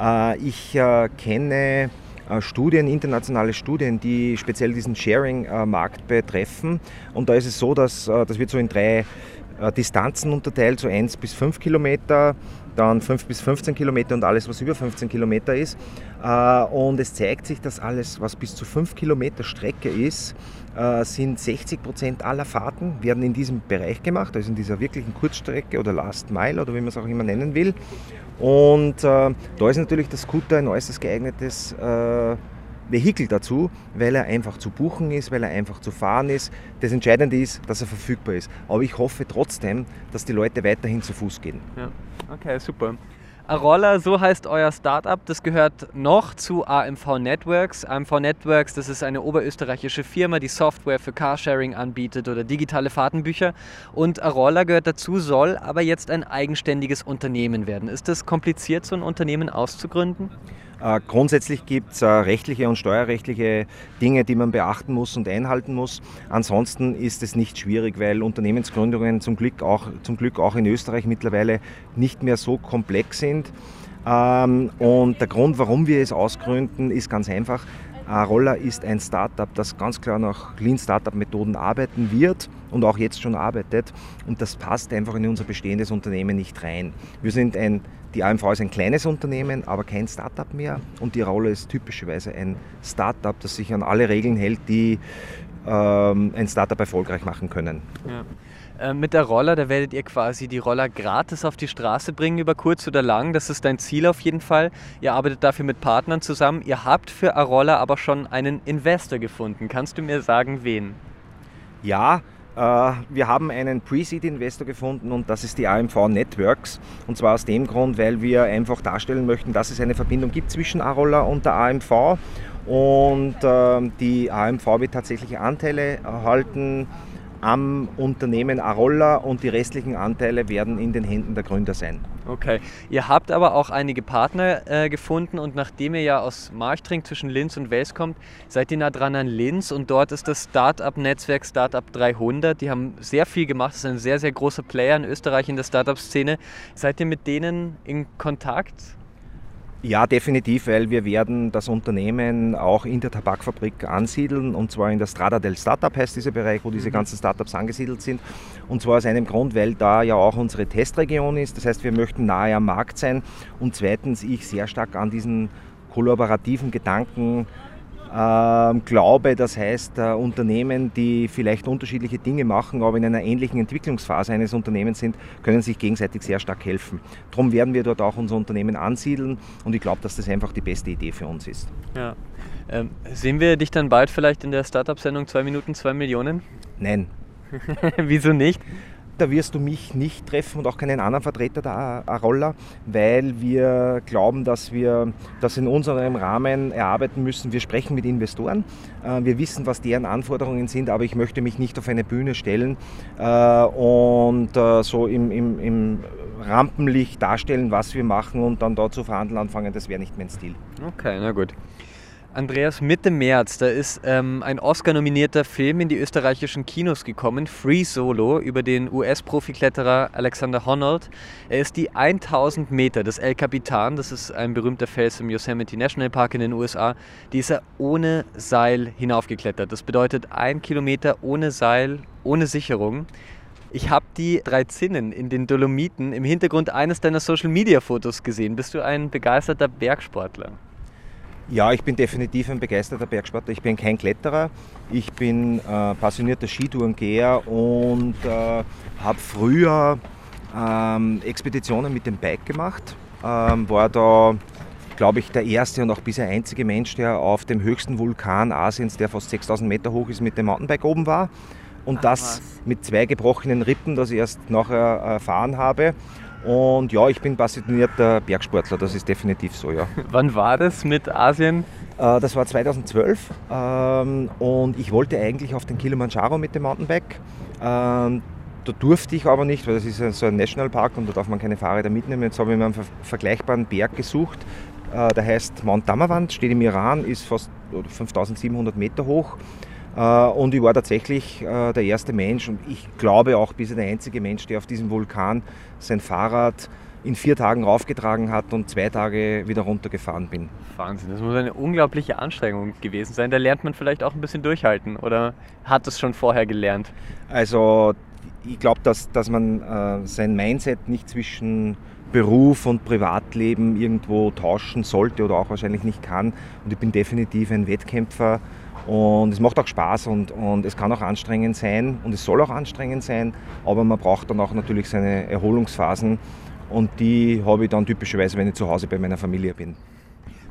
Äh, ich äh, kenne äh, Studien, internationale Studien, die speziell diesen Sharing-Markt betreffen. Und da ist es so, dass das wird so in drei Distanzen unterteilt, so 1 bis 5 Kilometer, dann 5 bis 15 Kilometer und alles, was über 15 Kilometer ist. Und es zeigt sich, dass alles, was bis zu 5 Kilometer Strecke ist, sind 60 Prozent aller Fahrten werden in diesem Bereich gemacht, also in dieser wirklichen Kurzstrecke oder Last Mile oder wie man es auch immer nennen will. Und äh, da ist natürlich der Scooter ein äußerst geeignetes äh, Vehikel dazu, weil er einfach zu buchen ist, weil er einfach zu fahren ist. Das Entscheidende ist, dass er verfügbar ist. Aber ich hoffe trotzdem, dass die Leute weiterhin zu Fuß gehen. Ja, okay, super. Arolla, so heißt euer Startup. Das gehört noch zu AMV Networks. AMV Networks, das ist eine oberösterreichische Firma, die Software für Carsharing anbietet oder digitale Fahrtenbücher. Und Arolla gehört dazu, soll aber jetzt ein eigenständiges Unternehmen werden. Ist das kompliziert, so ein Unternehmen auszugründen? Äh, grundsätzlich gibt es äh, rechtliche und steuerrechtliche Dinge, die man beachten muss und einhalten muss. Ansonsten ist es nicht schwierig, weil Unternehmensgründungen zum Glück auch, zum Glück auch in Österreich mittlerweile nicht mehr so komplex sind. Ähm, und der Grund, warum wir es ausgründen, ist ganz einfach. Roller ist ein Startup, das ganz klar nach Lean Startup Methoden arbeiten wird und auch jetzt schon arbeitet. Und das passt einfach in unser bestehendes Unternehmen nicht rein. Wir sind ein die AMV ist ein kleines Unternehmen, aber kein Startup mehr. Und die Rolle ist typischerweise ein Startup, das sich an alle Regeln hält, die ähm, ein Startup erfolgreich machen können. Ja. Äh, mit der Roller, da werdet ihr quasi die Roller gratis auf die Straße bringen, über kurz oder lang. Das ist dein Ziel auf jeden Fall. Ihr arbeitet dafür mit Partnern zusammen. Ihr habt für Arolla aber schon einen Investor gefunden. Kannst du mir sagen, wen? Ja, wir haben einen Pre-Seed-Investor gefunden und das ist die AMV Networks. Und zwar aus dem Grund, weil wir einfach darstellen möchten, dass es eine Verbindung gibt zwischen Arolla und der AMV. Und äh, die AMV wird tatsächlich Anteile erhalten am Unternehmen Arolla und die restlichen Anteile werden in den Händen der Gründer sein. Okay. Ihr habt aber auch einige Partner äh, gefunden und nachdem ihr ja aus Marchtring zwischen Linz und Wels kommt, seid ihr nah dran an Linz und dort ist das Startup-Netzwerk Startup 300. Die haben sehr viel gemacht, das ist ein sehr, sehr großer Player in Österreich in der Startup-Szene. Seid ihr mit denen in Kontakt? Ja, definitiv, weil wir werden das Unternehmen auch in der Tabakfabrik ansiedeln und zwar in der Strada del Startup heißt dieser Bereich, wo diese mhm. ganzen Startups angesiedelt sind. Und zwar aus einem Grund, weil da ja auch unsere Testregion ist. Das heißt, wir möchten nahe am Markt sein und zweitens ich sehr stark an diesen kollaborativen Gedanken ähm, glaube, das heißt, äh, Unternehmen, die vielleicht unterschiedliche Dinge machen, aber in einer ähnlichen Entwicklungsphase eines Unternehmens sind, können sich gegenseitig sehr stark helfen. Darum werden wir dort auch unser Unternehmen ansiedeln und ich glaube, dass das einfach die beste Idee für uns ist. Ja. Ähm, sehen wir dich dann bald vielleicht in der Startup-Sendung 2 Minuten 2 Millionen? Nein. Wieso nicht? Da wirst du mich nicht treffen und auch keinen anderen Vertreter der Arolla, weil wir glauben, dass wir das in unserem Rahmen erarbeiten müssen. Wir sprechen mit Investoren, äh, wir wissen, was deren Anforderungen sind, aber ich möchte mich nicht auf eine Bühne stellen äh, und äh, so im, im, im Rampenlicht darstellen, was wir machen und dann dort zu verhandeln anfangen. Das wäre nicht mein Stil. Okay, na gut. Andreas, Mitte März, da ist ähm, ein Oscar-nominierter Film in die österreichischen Kinos gekommen, Free Solo, über den US-Profikletterer Alexander Honnold. Er ist die 1000 Meter des El Capitan, das ist ein berühmter Fels im Yosemite National Park in den USA, die ist er ohne Seil hinaufgeklettert. Das bedeutet ein Kilometer ohne Seil, ohne Sicherung. Ich habe die drei Zinnen in den Dolomiten im Hintergrund eines deiner Social-Media-Fotos gesehen. Bist du ein begeisterter Bergsportler? Ja, ich bin definitiv ein begeisterter Bergsportler. Ich bin kein Kletterer. Ich bin äh, passionierter Skitourengeher und äh, habe früher ähm, Expeditionen mit dem Bike gemacht. Ähm, war da, glaube ich, der erste und auch bisher einzige Mensch, der auf dem höchsten Vulkan Asiens, der fast 6000 Meter hoch ist, mit dem Mountainbike oben war. Und Ach, das was. mit zwei gebrochenen Rippen, das ich erst nachher erfahren habe. Und ja, ich bin passionierter Bergsportler, das ist definitiv so, ja. Wann war das mit Asien? Äh, das war 2012 ähm, und ich wollte eigentlich auf den Kilimanjaro mit dem Mountainbike. Ähm, da durfte ich aber nicht, weil das ist so ein Nationalpark und da darf man keine Fahrräder mitnehmen. Jetzt habe ich mir einen vergleichbaren Berg gesucht. Äh, der heißt Mount Damavand, steht im Iran, ist fast 5700 Meter hoch. Äh, und ich war tatsächlich äh, der erste Mensch und ich glaube auch bisher der einzige Mensch, der auf diesem Vulkan sein Fahrrad in vier Tagen raufgetragen hat und zwei Tage wieder runtergefahren bin. Wahnsinn, das muss eine unglaubliche Anstrengung gewesen sein. Da lernt man vielleicht auch ein bisschen durchhalten oder hat es schon vorher gelernt? Also ich glaube, dass, dass man äh, sein Mindset nicht zwischen Beruf und Privatleben irgendwo tauschen sollte oder auch wahrscheinlich nicht kann. Und ich bin definitiv ein Wettkämpfer und es macht auch Spaß und, und es kann auch anstrengend sein und es soll auch anstrengend sein, aber man braucht dann auch natürlich seine Erholungsphasen und die habe ich dann typischerweise, wenn ich zu Hause bei meiner Familie bin.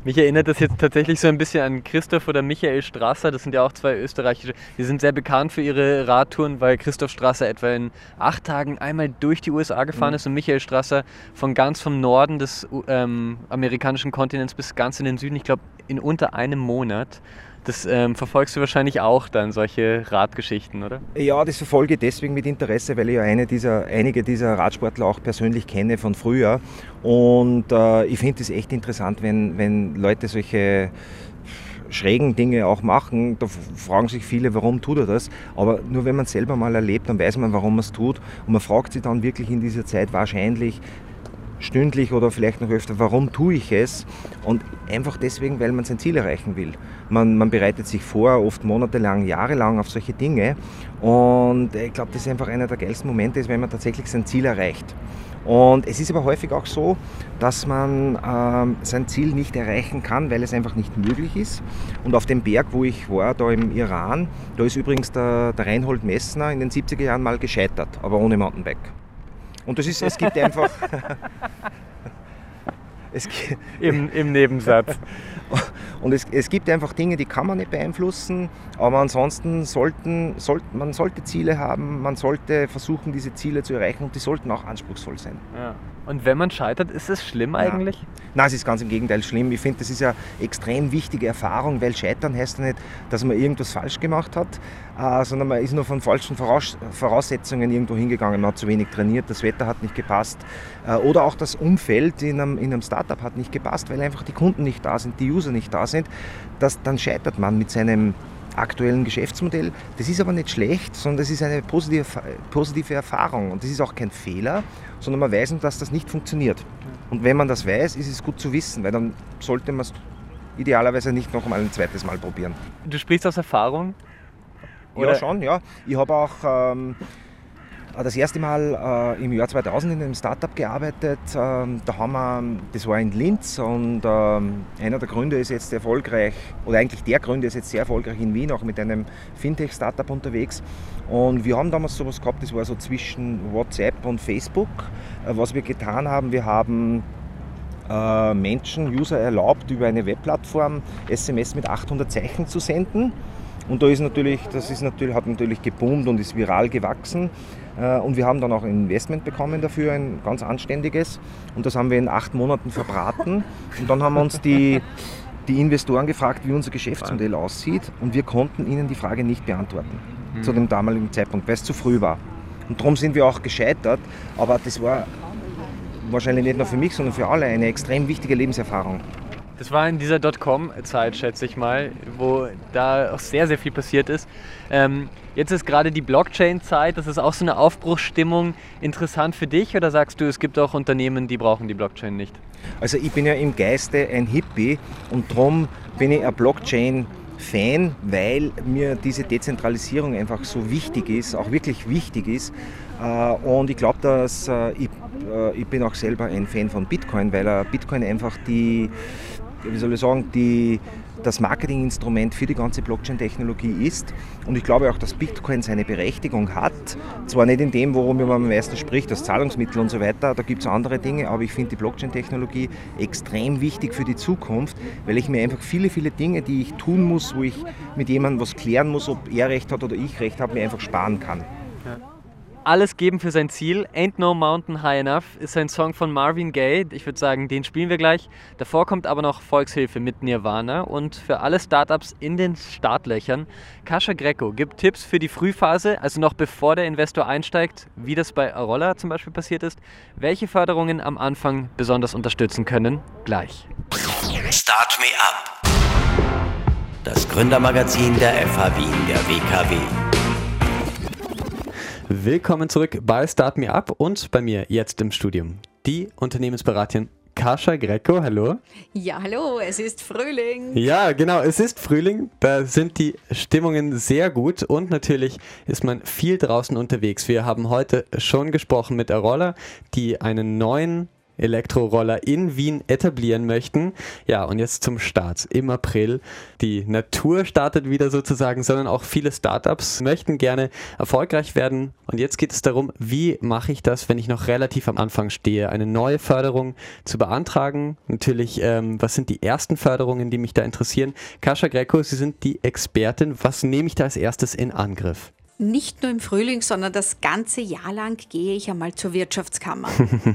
Mich erinnert das jetzt tatsächlich so ein bisschen an Christoph oder Michael Strasser. Das sind ja auch zwei österreichische. Die sind sehr bekannt für ihre Radtouren, weil Christoph Strasser etwa in acht Tagen einmal durch die USA gefahren mhm. ist und Michael Strasser von ganz vom Norden des ähm, amerikanischen Kontinents bis ganz in den Süden, ich glaube in unter einem Monat. Das ähm, verfolgst du wahrscheinlich auch dann, solche Radgeschichten, oder? Ja, das verfolge ich deswegen mit Interesse, weil ich ja eine dieser, einige dieser Radsportler auch persönlich kenne von früher. Und äh, ich finde es echt interessant, wenn, wenn Leute solche schrägen Dinge auch machen. Da fragen sich viele, warum tut er das? Aber nur wenn man es selber mal erlebt, dann weiß man, warum man es tut. Und man fragt sich dann wirklich in dieser Zeit wahrscheinlich, stündlich oder vielleicht noch öfter, warum tue ich es? Und einfach deswegen, weil man sein Ziel erreichen will. Man, man bereitet sich vor, oft monatelang, jahrelang auf solche Dinge. Und ich glaube, das ist einfach einer der geilsten Momente, wenn man tatsächlich sein Ziel erreicht. Und es ist aber häufig auch so, dass man ähm, sein Ziel nicht erreichen kann, weil es einfach nicht möglich ist. Und auf dem Berg, wo ich war, da im Iran, da ist übrigens der, der Reinhold Messner in den 70er Jahren mal gescheitert, aber ohne Mountainbike. Und das ist, es gibt einfach. es Im, Im Nebensatz. Und es, es gibt einfach Dinge, die kann man nicht beeinflussen, aber ansonsten sollten, sollt, man sollte Ziele haben, man sollte versuchen, diese Ziele zu erreichen und die sollten auch anspruchsvoll sein. Ja. Und wenn man scheitert, ist es schlimm eigentlich? Nein, es ist ganz im Gegenteil schlimm. Ich finde, das ist eine extrem wichtige Erfahrung, weil Scheitern heißt ja nicht, dass man irgendwas falsch gemacht hat, äh, sondern man ist nur von falschen Voraus Voraussetzungen irgendwo hingegangen. Man hat zu wenig trainiert, das Wetter hat nicht gepasst äh, oder auch das Umfeld in einem, in einem Startup hat nicht gepasst, weil einfach die Kunden nicht da sind, die User nicht da sind. Das, dann scheitert man mit seinem aktuellen Geschäftsmodell. Das ist aber nicht schlecht, sondern das ist eine positive, positive Erfahrung und das ist auch kein Fehler, sondern man weiß, dass das nicht funktioniert. Und wenn man das weiß, ist es gut zu wissen, weil dann sollte man es idealerweise nicht noch einmal ein zweites Mal probieren. Du sprichst aus Erfahrung? Oder? Ja, schon, ja. Ich habe auch ähm, äh, das erste Mal äh, im Jahr 2000 in einem Startup gearbeitet. Ähm, da haben wir, das war in Linz und ähm, einer der Gründer ist jetzt erfolgreich, oder eigentlich der Gründer ist jetzt sehr erfolgreich in Wien, auch mit einem Fintech-Startup unterwegs. Und wir haben damals sowas gehabt, das war so zwischen WhatsApp und Facebook. Äh, was wir getan haben, wir haben äh, Menschen, User erlaubt, über eine Webplattform SMS mit 800 Zeichen zu senden. Und da ist natürlich, das ist natürlich, hat natürlich geboomt und ist viral gewachsen. Äh, und wir haben dann auch ein Investment bekommen dafür, ein ganz anständiges. Und das haben wir in acht Monaten verbraten. Und dann haben uns die, die Investoren gefragt, wie unser Geschäftsmodell aussieht. Und wir konnten ihnen die Frage nicht beantworten mhm. zu dem damaligen Zeitpunkt, weil es zu früh war. Und darum sind wir auch gescheitert. Aber das war wahrscheinlich nicht nur für mich, sondern für alle eine extrem wichtige Lebenserfahrung. Das war in dieser Dotcom-Zeit, schätze ich mal, wo da auch sehr, sehr viel passiert ist. Ähm, jetzt ist gerade die Blockchain-Zeit, das ist auch so eine Aufbruchsstimmung. Interessant für dich oder sagst du, es gibt auch Unternehmen, die brauchen die Blockchain nicht? Also ich bin ja im Geiste ein Hippie und darum bin ich ein Blockchain-Fan, weil mir diese Dezentralisierung einfach so wichtig ist, auch wirklich wichtig ist. Äh, und ich glaube, dass äh, ich, äh, ich bin auch selber ein Fan von Bitcoin, weil Bitcoin einfach die wie soll ich sagen, die, das Marketinginstrument für die ganze Blockchain-Technologie ist. Und ich glaube auch, dass Bitcoin seine Berechtigung hat. Zwar nicht in dem, worum man am meisten spricht, das Zahlungsmittel und so weiter, da gibt es andere Dinge, aber ich finde die Blockchain-Technologie extrem wichtig für die Zukunft, weil ich mir einfach viele, viele Dinge, die ich tun muss, wo ich mit jemandem was klären muss, ob er recht hat oder ich recht habe, mir einfach sparen kann. Alles geben für sein Ziel. Ain't No Mountain High Enough ist ein Song von Marvin Gaye. Ich würde sagen, den spielen wir gleich. Davor kommt aber noch Volkshilfe mit Nirvana und für alle Startups in den Startlöchern. Kascha Greco gibt Tipps für die Frühphase, also noch bevor der Investor einsteigt, wie das bei Arolla zum Beispiel passiert ist, welche Förderungen am Anfang besonders unterstützen können. Gleich. Start Me Up. Das Gründermagazin der FH Wien der WKW. Willkommen zurück bei Start Me Up und bei mir jetzt im Studium die Unternehmensberaterin Kascha Greco, hallo. Ja, hallo, es ist Frühling. Ja, genau, es ist Frühling. Da sind die Stimmungen sehr gut und natürlich ist man viel draußen unterwegs. Wir haben heute schon gesprochen mit Arolla, die einen neuen Elektroroller in Wien etablieren möchten. Ja, und jetzt zum Start im April. Die Natur startet wieder sozusagen, sondern auch viele Startups möchten gerne erfolgreich werden. Und jetzt geht es darum, wie mache ich das, wenn ich noch relativ am Anfang stehe, eine neue Förderung zu beantragen. Natürlich, ähm, was sind die ersten Förderungen, die mich da interessieren? Kascha Greco, Sie sind die Expertin. Was nehme ich da als erstes in Angriff? Nicht nur im Frühling, sondern das ganze Jahr lang gehe ich einmal zur Wirtschaftskammer.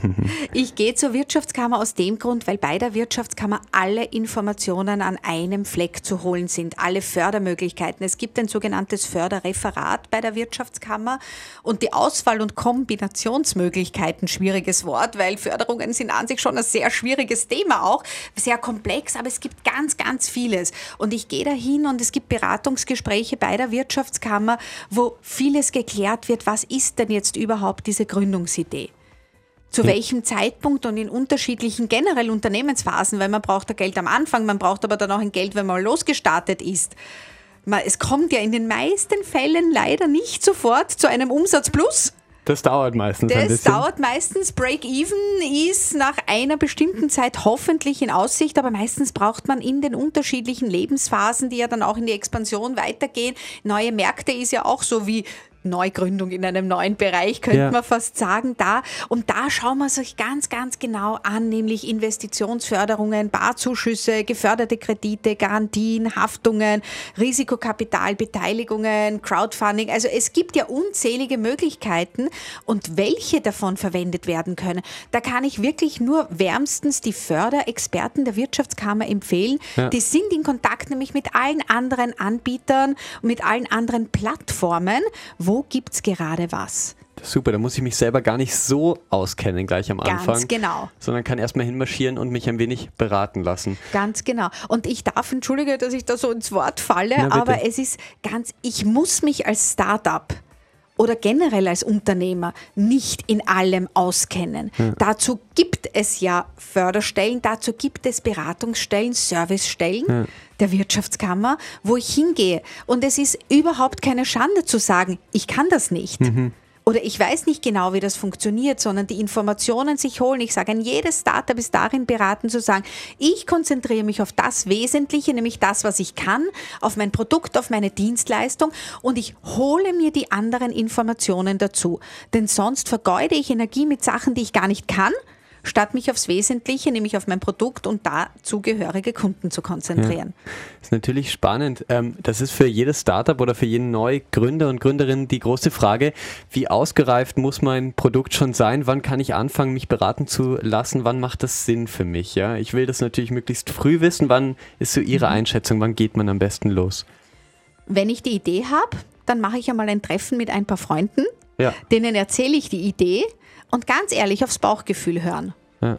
ich gehe zur Wirtschaftskammer aus dem Grund, weil bei der Wirtschaftskammer alle Informationen an einem Fleck zu holen sind, alle Fördermöglichkeiten. Es gibt ein sogenanntes Förderreferat bei der Wirtschaftskammer und die Auswahl- und Kombinationsmöglichkeiten, schwieriges Wort, weil Förderungen sind an sich schon ein sehr schwieriges Thema auch, sehr komplex, aber es gibt ganz, ganz vieles. Und ich gehe dahin und es gibt Beratungsgespräche bei der Wirtschaftskammer, wo vieles geklärt wird, was ist denn jetzt überhaupt diese Gründungsidee? Zu ja. welchem Zeitpunkt und in unterschiedlichen generell Unternehmensphasen, weil man braucht ja Geld am Anfang, man braucht aber dann auch ein Geld, wenn man losgestartet ist. Es kommt ja in den meisten Fällen leider nicht sofort zu einem Umsatz plus. Das dauert meistens das dauert meistens. Break-Even ist nach einer bestimmten Zeit hoffentlich in Aussicht, aber meistens braucht man in den unterschiedlichen Lebensphasen, die ja dann auch in die Expansion weitergehen. Neue Märkte ist ja auch so wie Neugründung in einem neuen Bereich, könnte ja. man fast sagen, da. Und da schauen wir sich ganz, ganz genau an, nämlich Investitionsförderungen, Barzuschüsse, geförderte Kredite, Garantien, Haftungen, Risikokapital, Beteiligungen, Crowdfunding. Also es gibt ja unzählige Möglichkeiten und welche davon verwendet werden können. Da kann ich wirklich nur wärmstens die Förderexperten der Wirtschaftskammer empfehlen. Ja. Die sind in Kontakt nämlich mit allen anderen Anbietern und mit allen anderen Plattformen, wo wo gibt es gerade was? Super, da muss ich mich selber gar nicht so auskennen gleich am Ganz Anfang. genau. Sondern kann erstmal hinmarschieren und mich ein wenig beraten lassen. Ganz genau. Und ich darf, entschuldige, dass ich da so ins Wort falle, aber es ist ganz, ich muss mich als Startup oder generell als Unternehmer nicht in allem auskennen. Ja. Dazu gibt es ja Förderstellen, dazu gibt es Beratungsstellen, Servicestellen. Ja der Wirtschaftskammer, wo ich hingehe. Und es ist überhaupt keine Schande zu sagen, ich kann das nicht. Mhm. Oder ich weiß nicht genau, wie das funktioniert, sondern die Informationen sich holen. Ich sage, ein jedes Startup ist darin beraten zu sagen, ich konzentriere mich auf das Wesentliche, nämlich das, was ich kann, auf mein Produkt, auf meine Dienstleistung und ich hole mir die anderen Informationen dazu. Denn sonst vergeude ich Energie mit Sachen, die ich gar nicht kann statt mich aufs Wesentliche, nämlich auf mein Produkt und dazugehörige Kunden zu konzentrieren. Ja. Das ist natürlich spannend. Ähm, das ist für jedes Startup oder für jeden Neugründer und Gründerin die große Frage, wie ausgereift muss mein Produkt schon sein? Wann kann ich anfangen, mich beraten zu lassen? Wann macht das Sinn für mich? Ja, ich will das natürlich möglichst früh wissen. Wann ist so Ihre mhm. Einschätzung? Wann geht man am besten los? Wenn ich die Idee habe, dann mache ich einmal ein Treffen mit ein paar Freunden. Ja. Denen erzähle ich die Idee und ganz ehrlich aufs Bauchgefühl hören. Ja.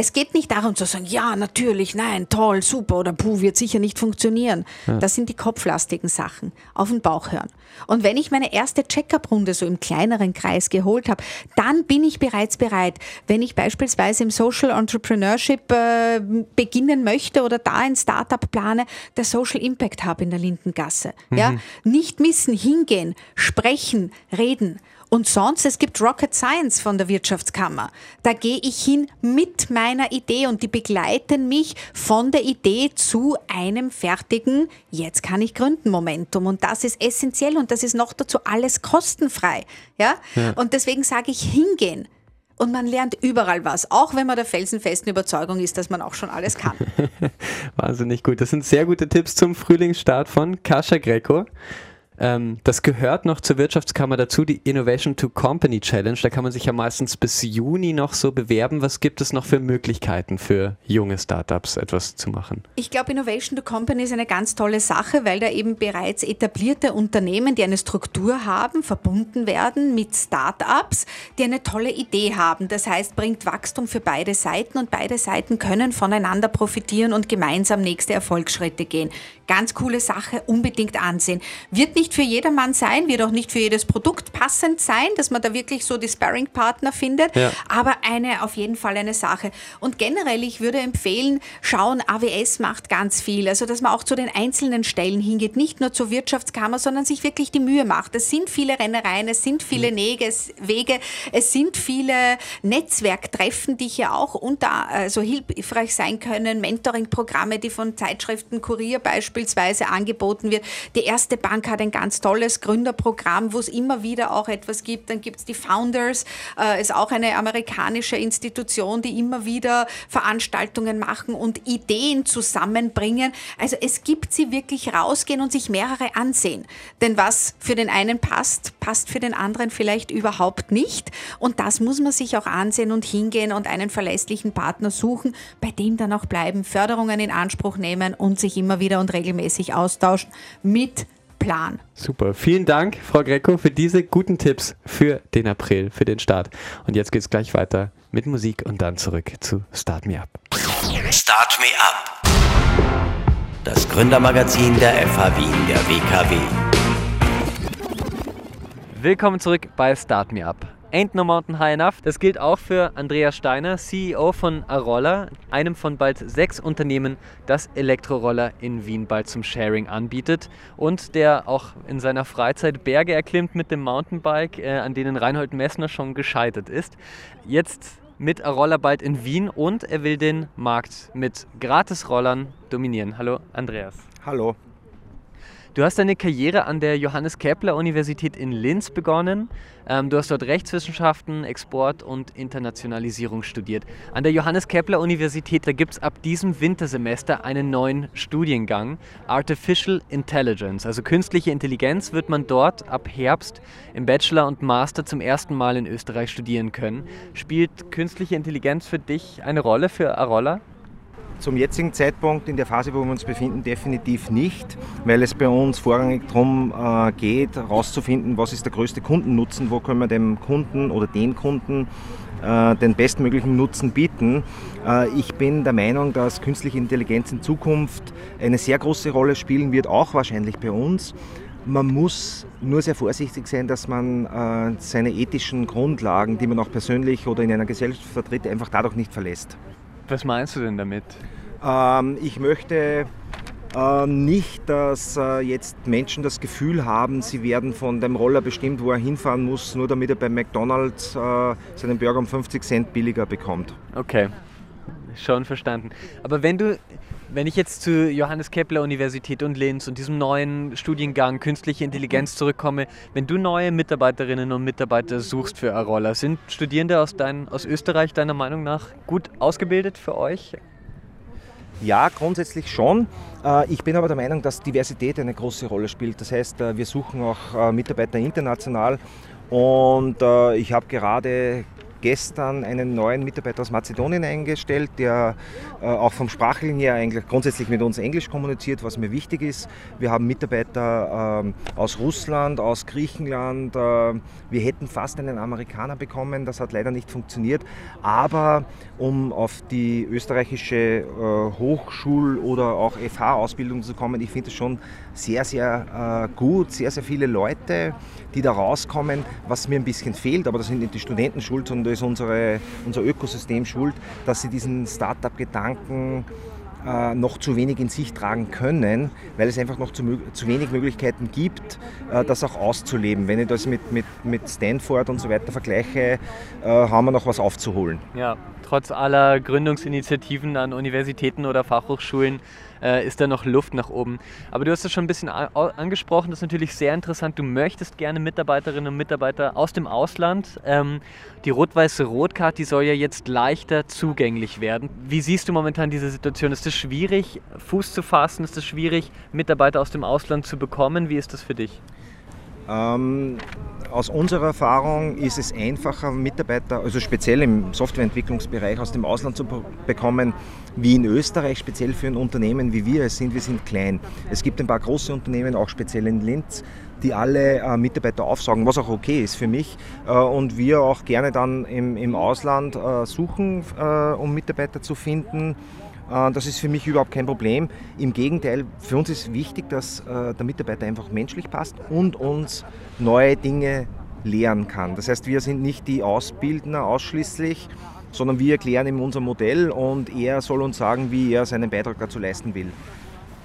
Es geht nicht darum zu sagen, ja, natürlich, nein, toll, super oder puh, wird sicher nicht funktionieren. Ja. Das sind die kopflastigen Sachen. Auf den Bauch hören. Und wenn ich meine erste Check-up-Runde so im kleineren Kreis geholt habe, dann bin ich bereits bereit. Wenn ich beispielsweise im Social Entrepreneurship äh, beginnen möchte oder da ein Startup plane, der Social Impact Hub in der Lindengasse. Mhm. Ja? Nicht missen, hingehen, sprechen, reden. Und sonst, es gibt Rocket Science von der Wirtschaftskammer. Da gehe ich hin mit meiner Idee und die begleiten mich von der Idee zu einem fertigen, jetzt kann ich gründen Momentum. Und das ist essentiell und das ist noch dazu alles kostenfrei. Ja? ja. Und deswegen sage ich hingehen. Und man lernt überall was, auch wenn man der felsenfesten Überzeugung ist, dass man auch schon alles kann. Wahnsinnig gut. Das sind sehr gute Tipps zum Frühlingsstart von Kascha Greco. Ähm, das gehört noch zur Wirtschaftskammer dazu, die Innovation to Company Challenge. Da kann man sich ja meistens bis Juni noch so bewerben. Was gibt es noch für Möglichkeiten für junge Startups, etwas zu machen? Ich glaube, Innovation to Company ist eine ganz tolle Sache, weil da eben bereits etablierte Unternehmen, die eine Struktur haben, verbunden werden mit Startups, die eine tolle Idee haben. Das heißt, bringt Wachstum für beide Seiten und beide Seiten können voneinander profitieren und gemeinsam nächste Erfolgsschritte gehen. Ganz coole Sache, unbedingt ansehen. Wird nicht für jedermann sein, wird auch nicht für jedes Produkt passend sein, dass man da wirklich so die Sparring-Partner findet, ja. aber eine auf jeden Fall eine Sache. Und generell, ich würde empfehlen, schauen, AWS macht ganz viel, also dass man auch zu den einzelnen Stellen hingeht, nicht nur zur Wirtschaftskammer, sondern sich wirklich die Mühe macht. Es sind viele Rennereien, es sind viele mhm. Wege, es sind viele Netzwerktreffen, die hier auch unter, also hilfreich sein können, Mentoring-Programme, die von Zeitschriften Kurier beispielsweise beispielsweise angeboten wird. Die erste Bank hat ein ganz tolles Gründerprogramm, wo es immer wieder auch etwas gibt. Dann gibt es die Founders, äh, ist auch eine amerikanische Institution, die immer wieder Veranstaltungen machen und Ideen zusammenbringen. Also es gibt sie wirklich rausgehen und sich mehrere ansehen. Denn was für den einen passt, passt für den anderen vielleicht überhaupt nicht. Und das muss man sich auch ansehen und hingehen und einen verlässlichen Partner suchen, bei dem dann auch bleiben, Förderungen in Anspruch nehmen und sich immer wieder und regelmäßig regelmäßig austauschen mit Plan. Super. Vielen Dank, Frau Greco, für diese guten Tipps für den April, für den Start. Und jetzt geht es gleich weiter mit Musik und dann zurück zu Start Me Up. Start Me Up. Das Gründermagazin der FH Wien, der WKW. Willkommen zurück bei Start Me Up. Ain't no mountain high enough. Das gilt auch für Andreas Steiner, CEO von Arolla, einem von bald sechs Unternehmen, das Elektroroller in Wien bald zum Sharing anbietet und der auch in seiner Freizeit Berge erklimmt mit dem Mountainbike, äh, an denen Reinhold Messner schon gescheitert ist. Jetzt mit Arolla bald in Wien und er will den Markt mit Gratisrollern dominieren. Hallo Andreas. Hallo. Du hast deine Karriere an der Johannes Kepler Universität in Linz begonnen. Ähm, du hast dort Rechtswissenschaften, Export und Internationalisierung studiert. An der Johannes Kepler Universität, gibt es ab diesem Wintersemester einen neuen Studiengang, Artificial Intelligence. Also künstliche Intelligenz wird man dort ab Herbst im Bachelor und Master zum ersten Mal in Österreich studieren können. Spielt künstliche Intelligenz für dich eine Rolle, für Arolla? Zum jetzigen Zeitpunkt in der Phase, wo wir uns befinden, definitiv nicht, weil es bei uns vorrangig darum äh, geht, herauszufinden, was ist der größte Kundennutzen, wo können wir dem Kunden oder den Kunden äh, den bestmöglichen Nutzen bieten. Äh, ich bin der Meinung, dass künstliche Intelligenz in Zukunft eine sehr große Rolle spielen wird, auch wahrscheinlich bei uns. Man muss nur sehr vorsichtig sein, dass man seine ethischen Grundlagen, die man auch persönlich oder in einer Gesellschaft vertritt, einfach dadurch nicht verlässt. Was meinst du denn damit? Ähm, ich möchte äh, nicht, dass äh, jetzt Menschen das Gefühl haben, sie werden von dem Roller bestimmt, wo er hinfahren muss, nur damit er bei McDonalds äh, seinen Burger um 50 Cent billiger bekommt. Okay, schon verstanden. Aber wenn du, wenn ich jetzt zu Johannes Kepler Universität und Linz und diesem neuen Studiengang Künstliche Intelligenz zurückkomme, wenn du neue Mitarbeiterinnen und Mitarbeiter suchst für Arolla, sind Studierende aus, dein, aus Österreich deiner Meinung nach gut ausgebildet für euch? Ja, grundsätzlich schon. Äh, ich bin aber der Meinung, dass Diversität eine große Rolle spielt. Das heißt, äh, wir suchen auch äh, Mitarbeiter international und ich habe gerade gestern einen neuen Mitarbeiter aus Mazedonien eingestellt, der auch vom Sprachlichen her eigentlich grundsätzlich mit uns Englisch kommuniziert, was mir wichtig ist. Wir haben Mitarbeiter äh, aus Russland, aus Griechenland. Äh, wir hätten fast einen Amerikaner bekommen, das hat leider nicht funktioniert. Aber um auf die österreichische äh, Hochschul- oder auch FH-Ausbildung zu kommen, ich finde es schon sehr, sehr äh, gut, sehr, sehr viele Leute, die da rauskommen. Was mir ein bisschen fehlt, aber das sind nicht die Studenten schuld, sondern da ist unsere, unser Ökosystem schuld, dass sie diesen Startup-Gedanken äh, noch zu wenig in sich tragen können, weil es einfach noch zu, zu wenig Möglichkeiten gibt, äh, das auch auszuleben. Wenn ich das mit, mit, mit Stanford und so weiter vergleiche, äh, haben wir noch was aufzuholen. Ja, trotz aller Gründungsinitiativen an Universitäten oder Fachhochschulen äh, ist da noch Luft nach oben. Aber du hast es schon ein bisschen angesprochen, das ist natürlich sehr interessant. Du möchtest gerne Mitarbeiterinnen und Mitarbeiter aus dem Ausland. Ähm, die rot-weiße Rotkarte, die soll ja jetzt leichter zugänglich werden. Wie siehst du momentan diese Situation? Ist es schwierig, Fuß zu fassen? Ist es schwierig, Mitarbeiter aus dem Ausland zu bekommen? Wie ist das für dich? Ähm, aus unserer Erfahrung ist es einfacher, Mitarbeiter, also speziell im Softwareentwicklungsbereich aus dem Ausland zu bekommen, wie in Österreich, speziell für ein Unternehmen wie wir es sind. Wir sind klein. Es gibt ein paar große Unternehmen, auch speziell in Linz, die alle äh, Mitarbeiter aufsaugen, was auch okay ist für mich. Äh, und wir auch gerne dann im, im Ausland äh, suchen, äh, um Mitarbeiter zu finden. Äh, das ist für mich überhaupt kein Problem. Im Gegenteil, für uns ist wichtig, dass äh, der Mitarbeiter einfach menschlich passt und uns neue Dinge lehren kann. Das heißt, wir sind nicht die Ausbildner ausschließlich, sondern wir erklären ihm unser Modell und er soll uns sagen, wie er seinen Beitrag dazu leisten will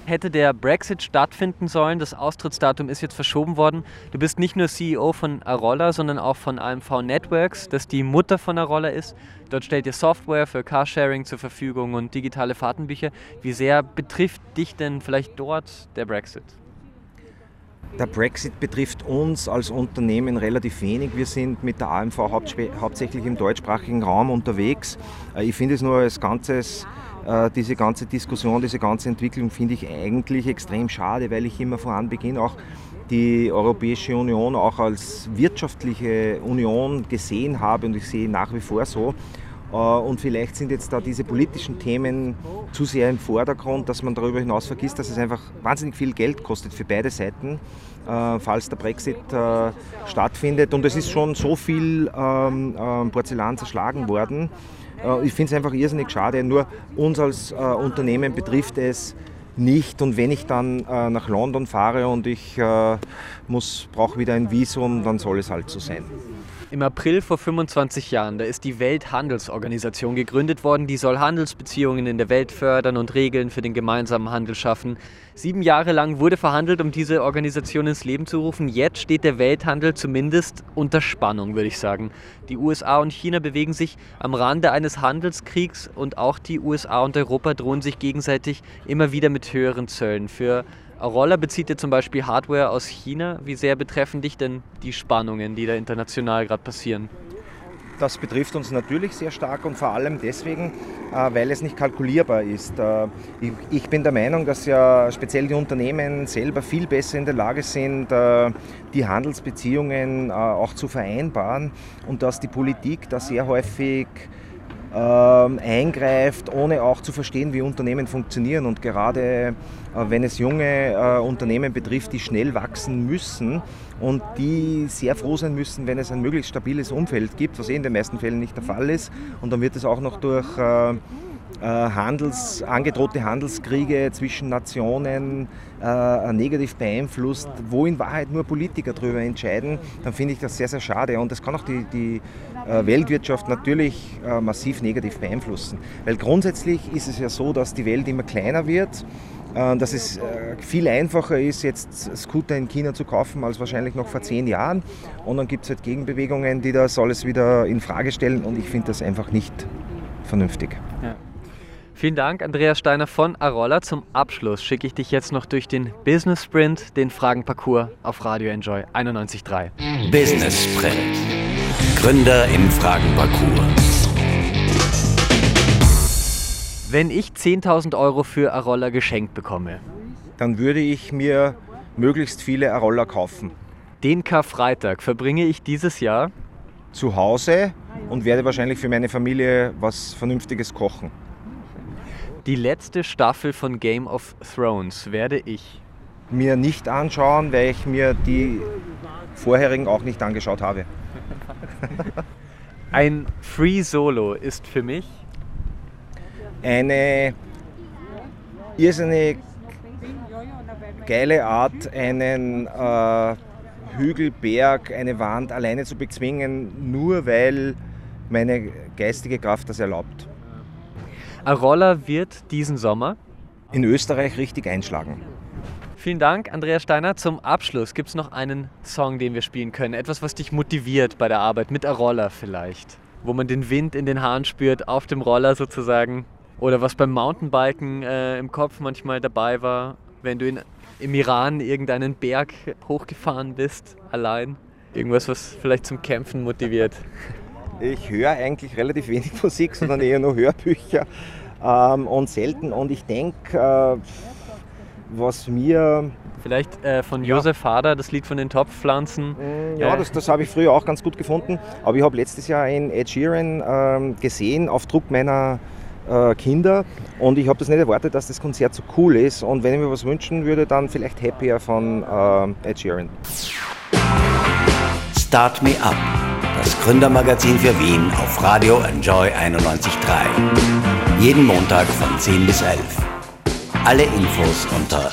hätte der Brexit stattfinden sollen. Das Austrittsdatum ist jetzt verschoben worden. Du bist nicht nur CEO von Arolla, sondern auch von AMV Networks, das die Mutter von Arolla ist. Dort stellt ihr Software für Carsharing zur Verfügung und digitale Fahrtenbücher. Wie sehr betrifft dich denn vielleicht dort der Brexit? Der Brexit betrifft uns als Unternehmen relativ wenig. Wir sind mit der AMV hauptsächlich im deutschsprachigen Raum unterwegs. Äh, ich finde es nur als Ganzes diese ganze Diskussion, diese ganze Entwicklung finde ich eigentlich extrem schade, weil ich immer voran beginne, auch die Europäische Union auch als wirtschaftliche Union gesehen habe und ich sehe nach wie vor so. Äh, und vielleicht sind jetzt da diese politischen Themen zu sehr im Vordergrund, dass man darüber hinaus vergisst, dass es einfach wahnsinnig viel Geld kostet für beide Seiten, äh, falls der Brexit stattfindet. Und es ist schon so viel ähm, ähm, Porzellan zerschlagen worden äh, ich finde es einfach irrsinnig schade. Nur uns als äh, Unternehmen betrifft es nicht. Und wenn ich dann äh, nach London fahre und ich brauche wieder ein Visum, dann soll es halt so sein. Im April vor 25 Jahren, da ist die Welthandelsorganisation gegründet worden, die soll Handelsbeziehungen in der Welt fördern und Regeln für den gemeinsamen Handel schaffen. Sieben Jahre lang wurde verhandelt, um diese Organisation ins Leben zu rufen. Jetzt steht der Welthandel zumindest unter Spannung, würde ich sagen. Die USA und China bewegen sich am Rande eines Handelskriegs und auch die USA und Europa drohen sich gegenseitig immer wieder mit höheren Zöllen. Für Roller bezieht ihr zum Beispiel Hardware aus China. Wie sehr betreffen dich denn die Spannungen, die da international gerade passieren? Das betrifft uns natürlich sehr stark und vor allem deswegen, äh, weil es nicht kalkulierbar ist. Äh, ich bin der Meinung, dass ja speziell die Unternehmen selber viel besser in der Lage sind, äh, die Handelsbeziehungen auch zu vereinbaren und dass die Politik da sehr häufig ähm, eingreift, ohne auch zu verstehen, wie Unternehmen funktionieren. Und gerade äh, wenn es junge äh, Unternehmen betrifft, die schnell wachsen müssen und die sehr froh sein müssen, wenn es ein möglichst stabiles Umfeld gibt, was eh in den meisten Fällen nicht der Fall ist. Und dann wird es auch noch durch äh, Handels, angedrohte Handelskriege zwischen Nationen äh, negativ beeinflusst, wo in Wahrheit nur Politiker darüber entscheiden, dann finde ich das sehr, sehr schade. Und das kann auch die, die äh, Weltwirtschaft natürlich äh, massiv negativ beeinflussen. Weil grundsätzlich ist es ja so, dass die Welt immer kleiner wird äh, dass es viel einfacher ist, jetzt Scooter in China zu kaufen, als wahrscheinlich noch vor zehn Jahren. Und dann gibt es halt Gegenbewegungen, die das alles wieder in Frage stellen und ich finde das einfach nicht vernünftig. Vielen Dank, Andreas Steiner von Arolla. Zum Abschluss schicke ich dich jetzt noch durch den Business Sprint, den Fragenparcours auf Radio Enjoy 91.3. Business Sprint. Gründer im Fragenparcours. Wenn ich 10.000 Euro für Arolla geschenkt bekomme, dann würde ich mir möglichst viele Arolla kaufen. Den Karfreitag verbringe ich dieses Jahr zu Hause und werde wahrscheinlich für meine Familie was Vernünftiges kochen. Die letzte Staffel von Game of Thrones werde ich mir nicht anschauen, weil ich mir die vorherigen auch nicht angeschaut habe. Ein Free Solo ist für mich eine irrsinnig geile Art, einen äh, Hügel, Berg, eine Wand alleine zu bezwingen, nur weil meine geistige Kraft das erlaubt. Arolla wird diesen Sommer in Österreich richtig einschlagen. Vielen Dank, Andreas Steiner. Zum Abschluss gibt es noch einen Song, den wir spielen können. Etwas, was dich motiviert bei der Arbeit, mit Arolla vielleicht. Wo man den Wind in den Haaren spürt, auf dem Roller sozusagen. Oder was beim Mountainbiken äh, im Kopf manchmal dabei war, wenn du in, im Iran irgendeinen Berg hochgefahren bist, allein. Irgendwas, was vielleicht zum Kämpfen motiviert. Ich höre eigentlich relativ wenig Musik, sondern eher nur Hörbücher ähm, und selten. Und ich denke, äh, was mir. Vielleicht äh, von Josef Hader, das Lied von den Topfpflanzen. Mm, ja, das, das habe ich früher auch ganz gut gefunden. Aber ich habe letztes Jahr ein Ed Sheeran ähm, gesehen auf Druck meiner äh, Kinder und ich habe das nicht erwartet, dass das Konzert so cool ist. Und wenn ich mir was wünschen würde, dann vielleicht Happier von äh, Ed Sheeran. Start Me Up, das Gründermagazin für Wien auf Radio Enjoy 91.3. Jeden Montag von 10 bis 11. Alle Infos unter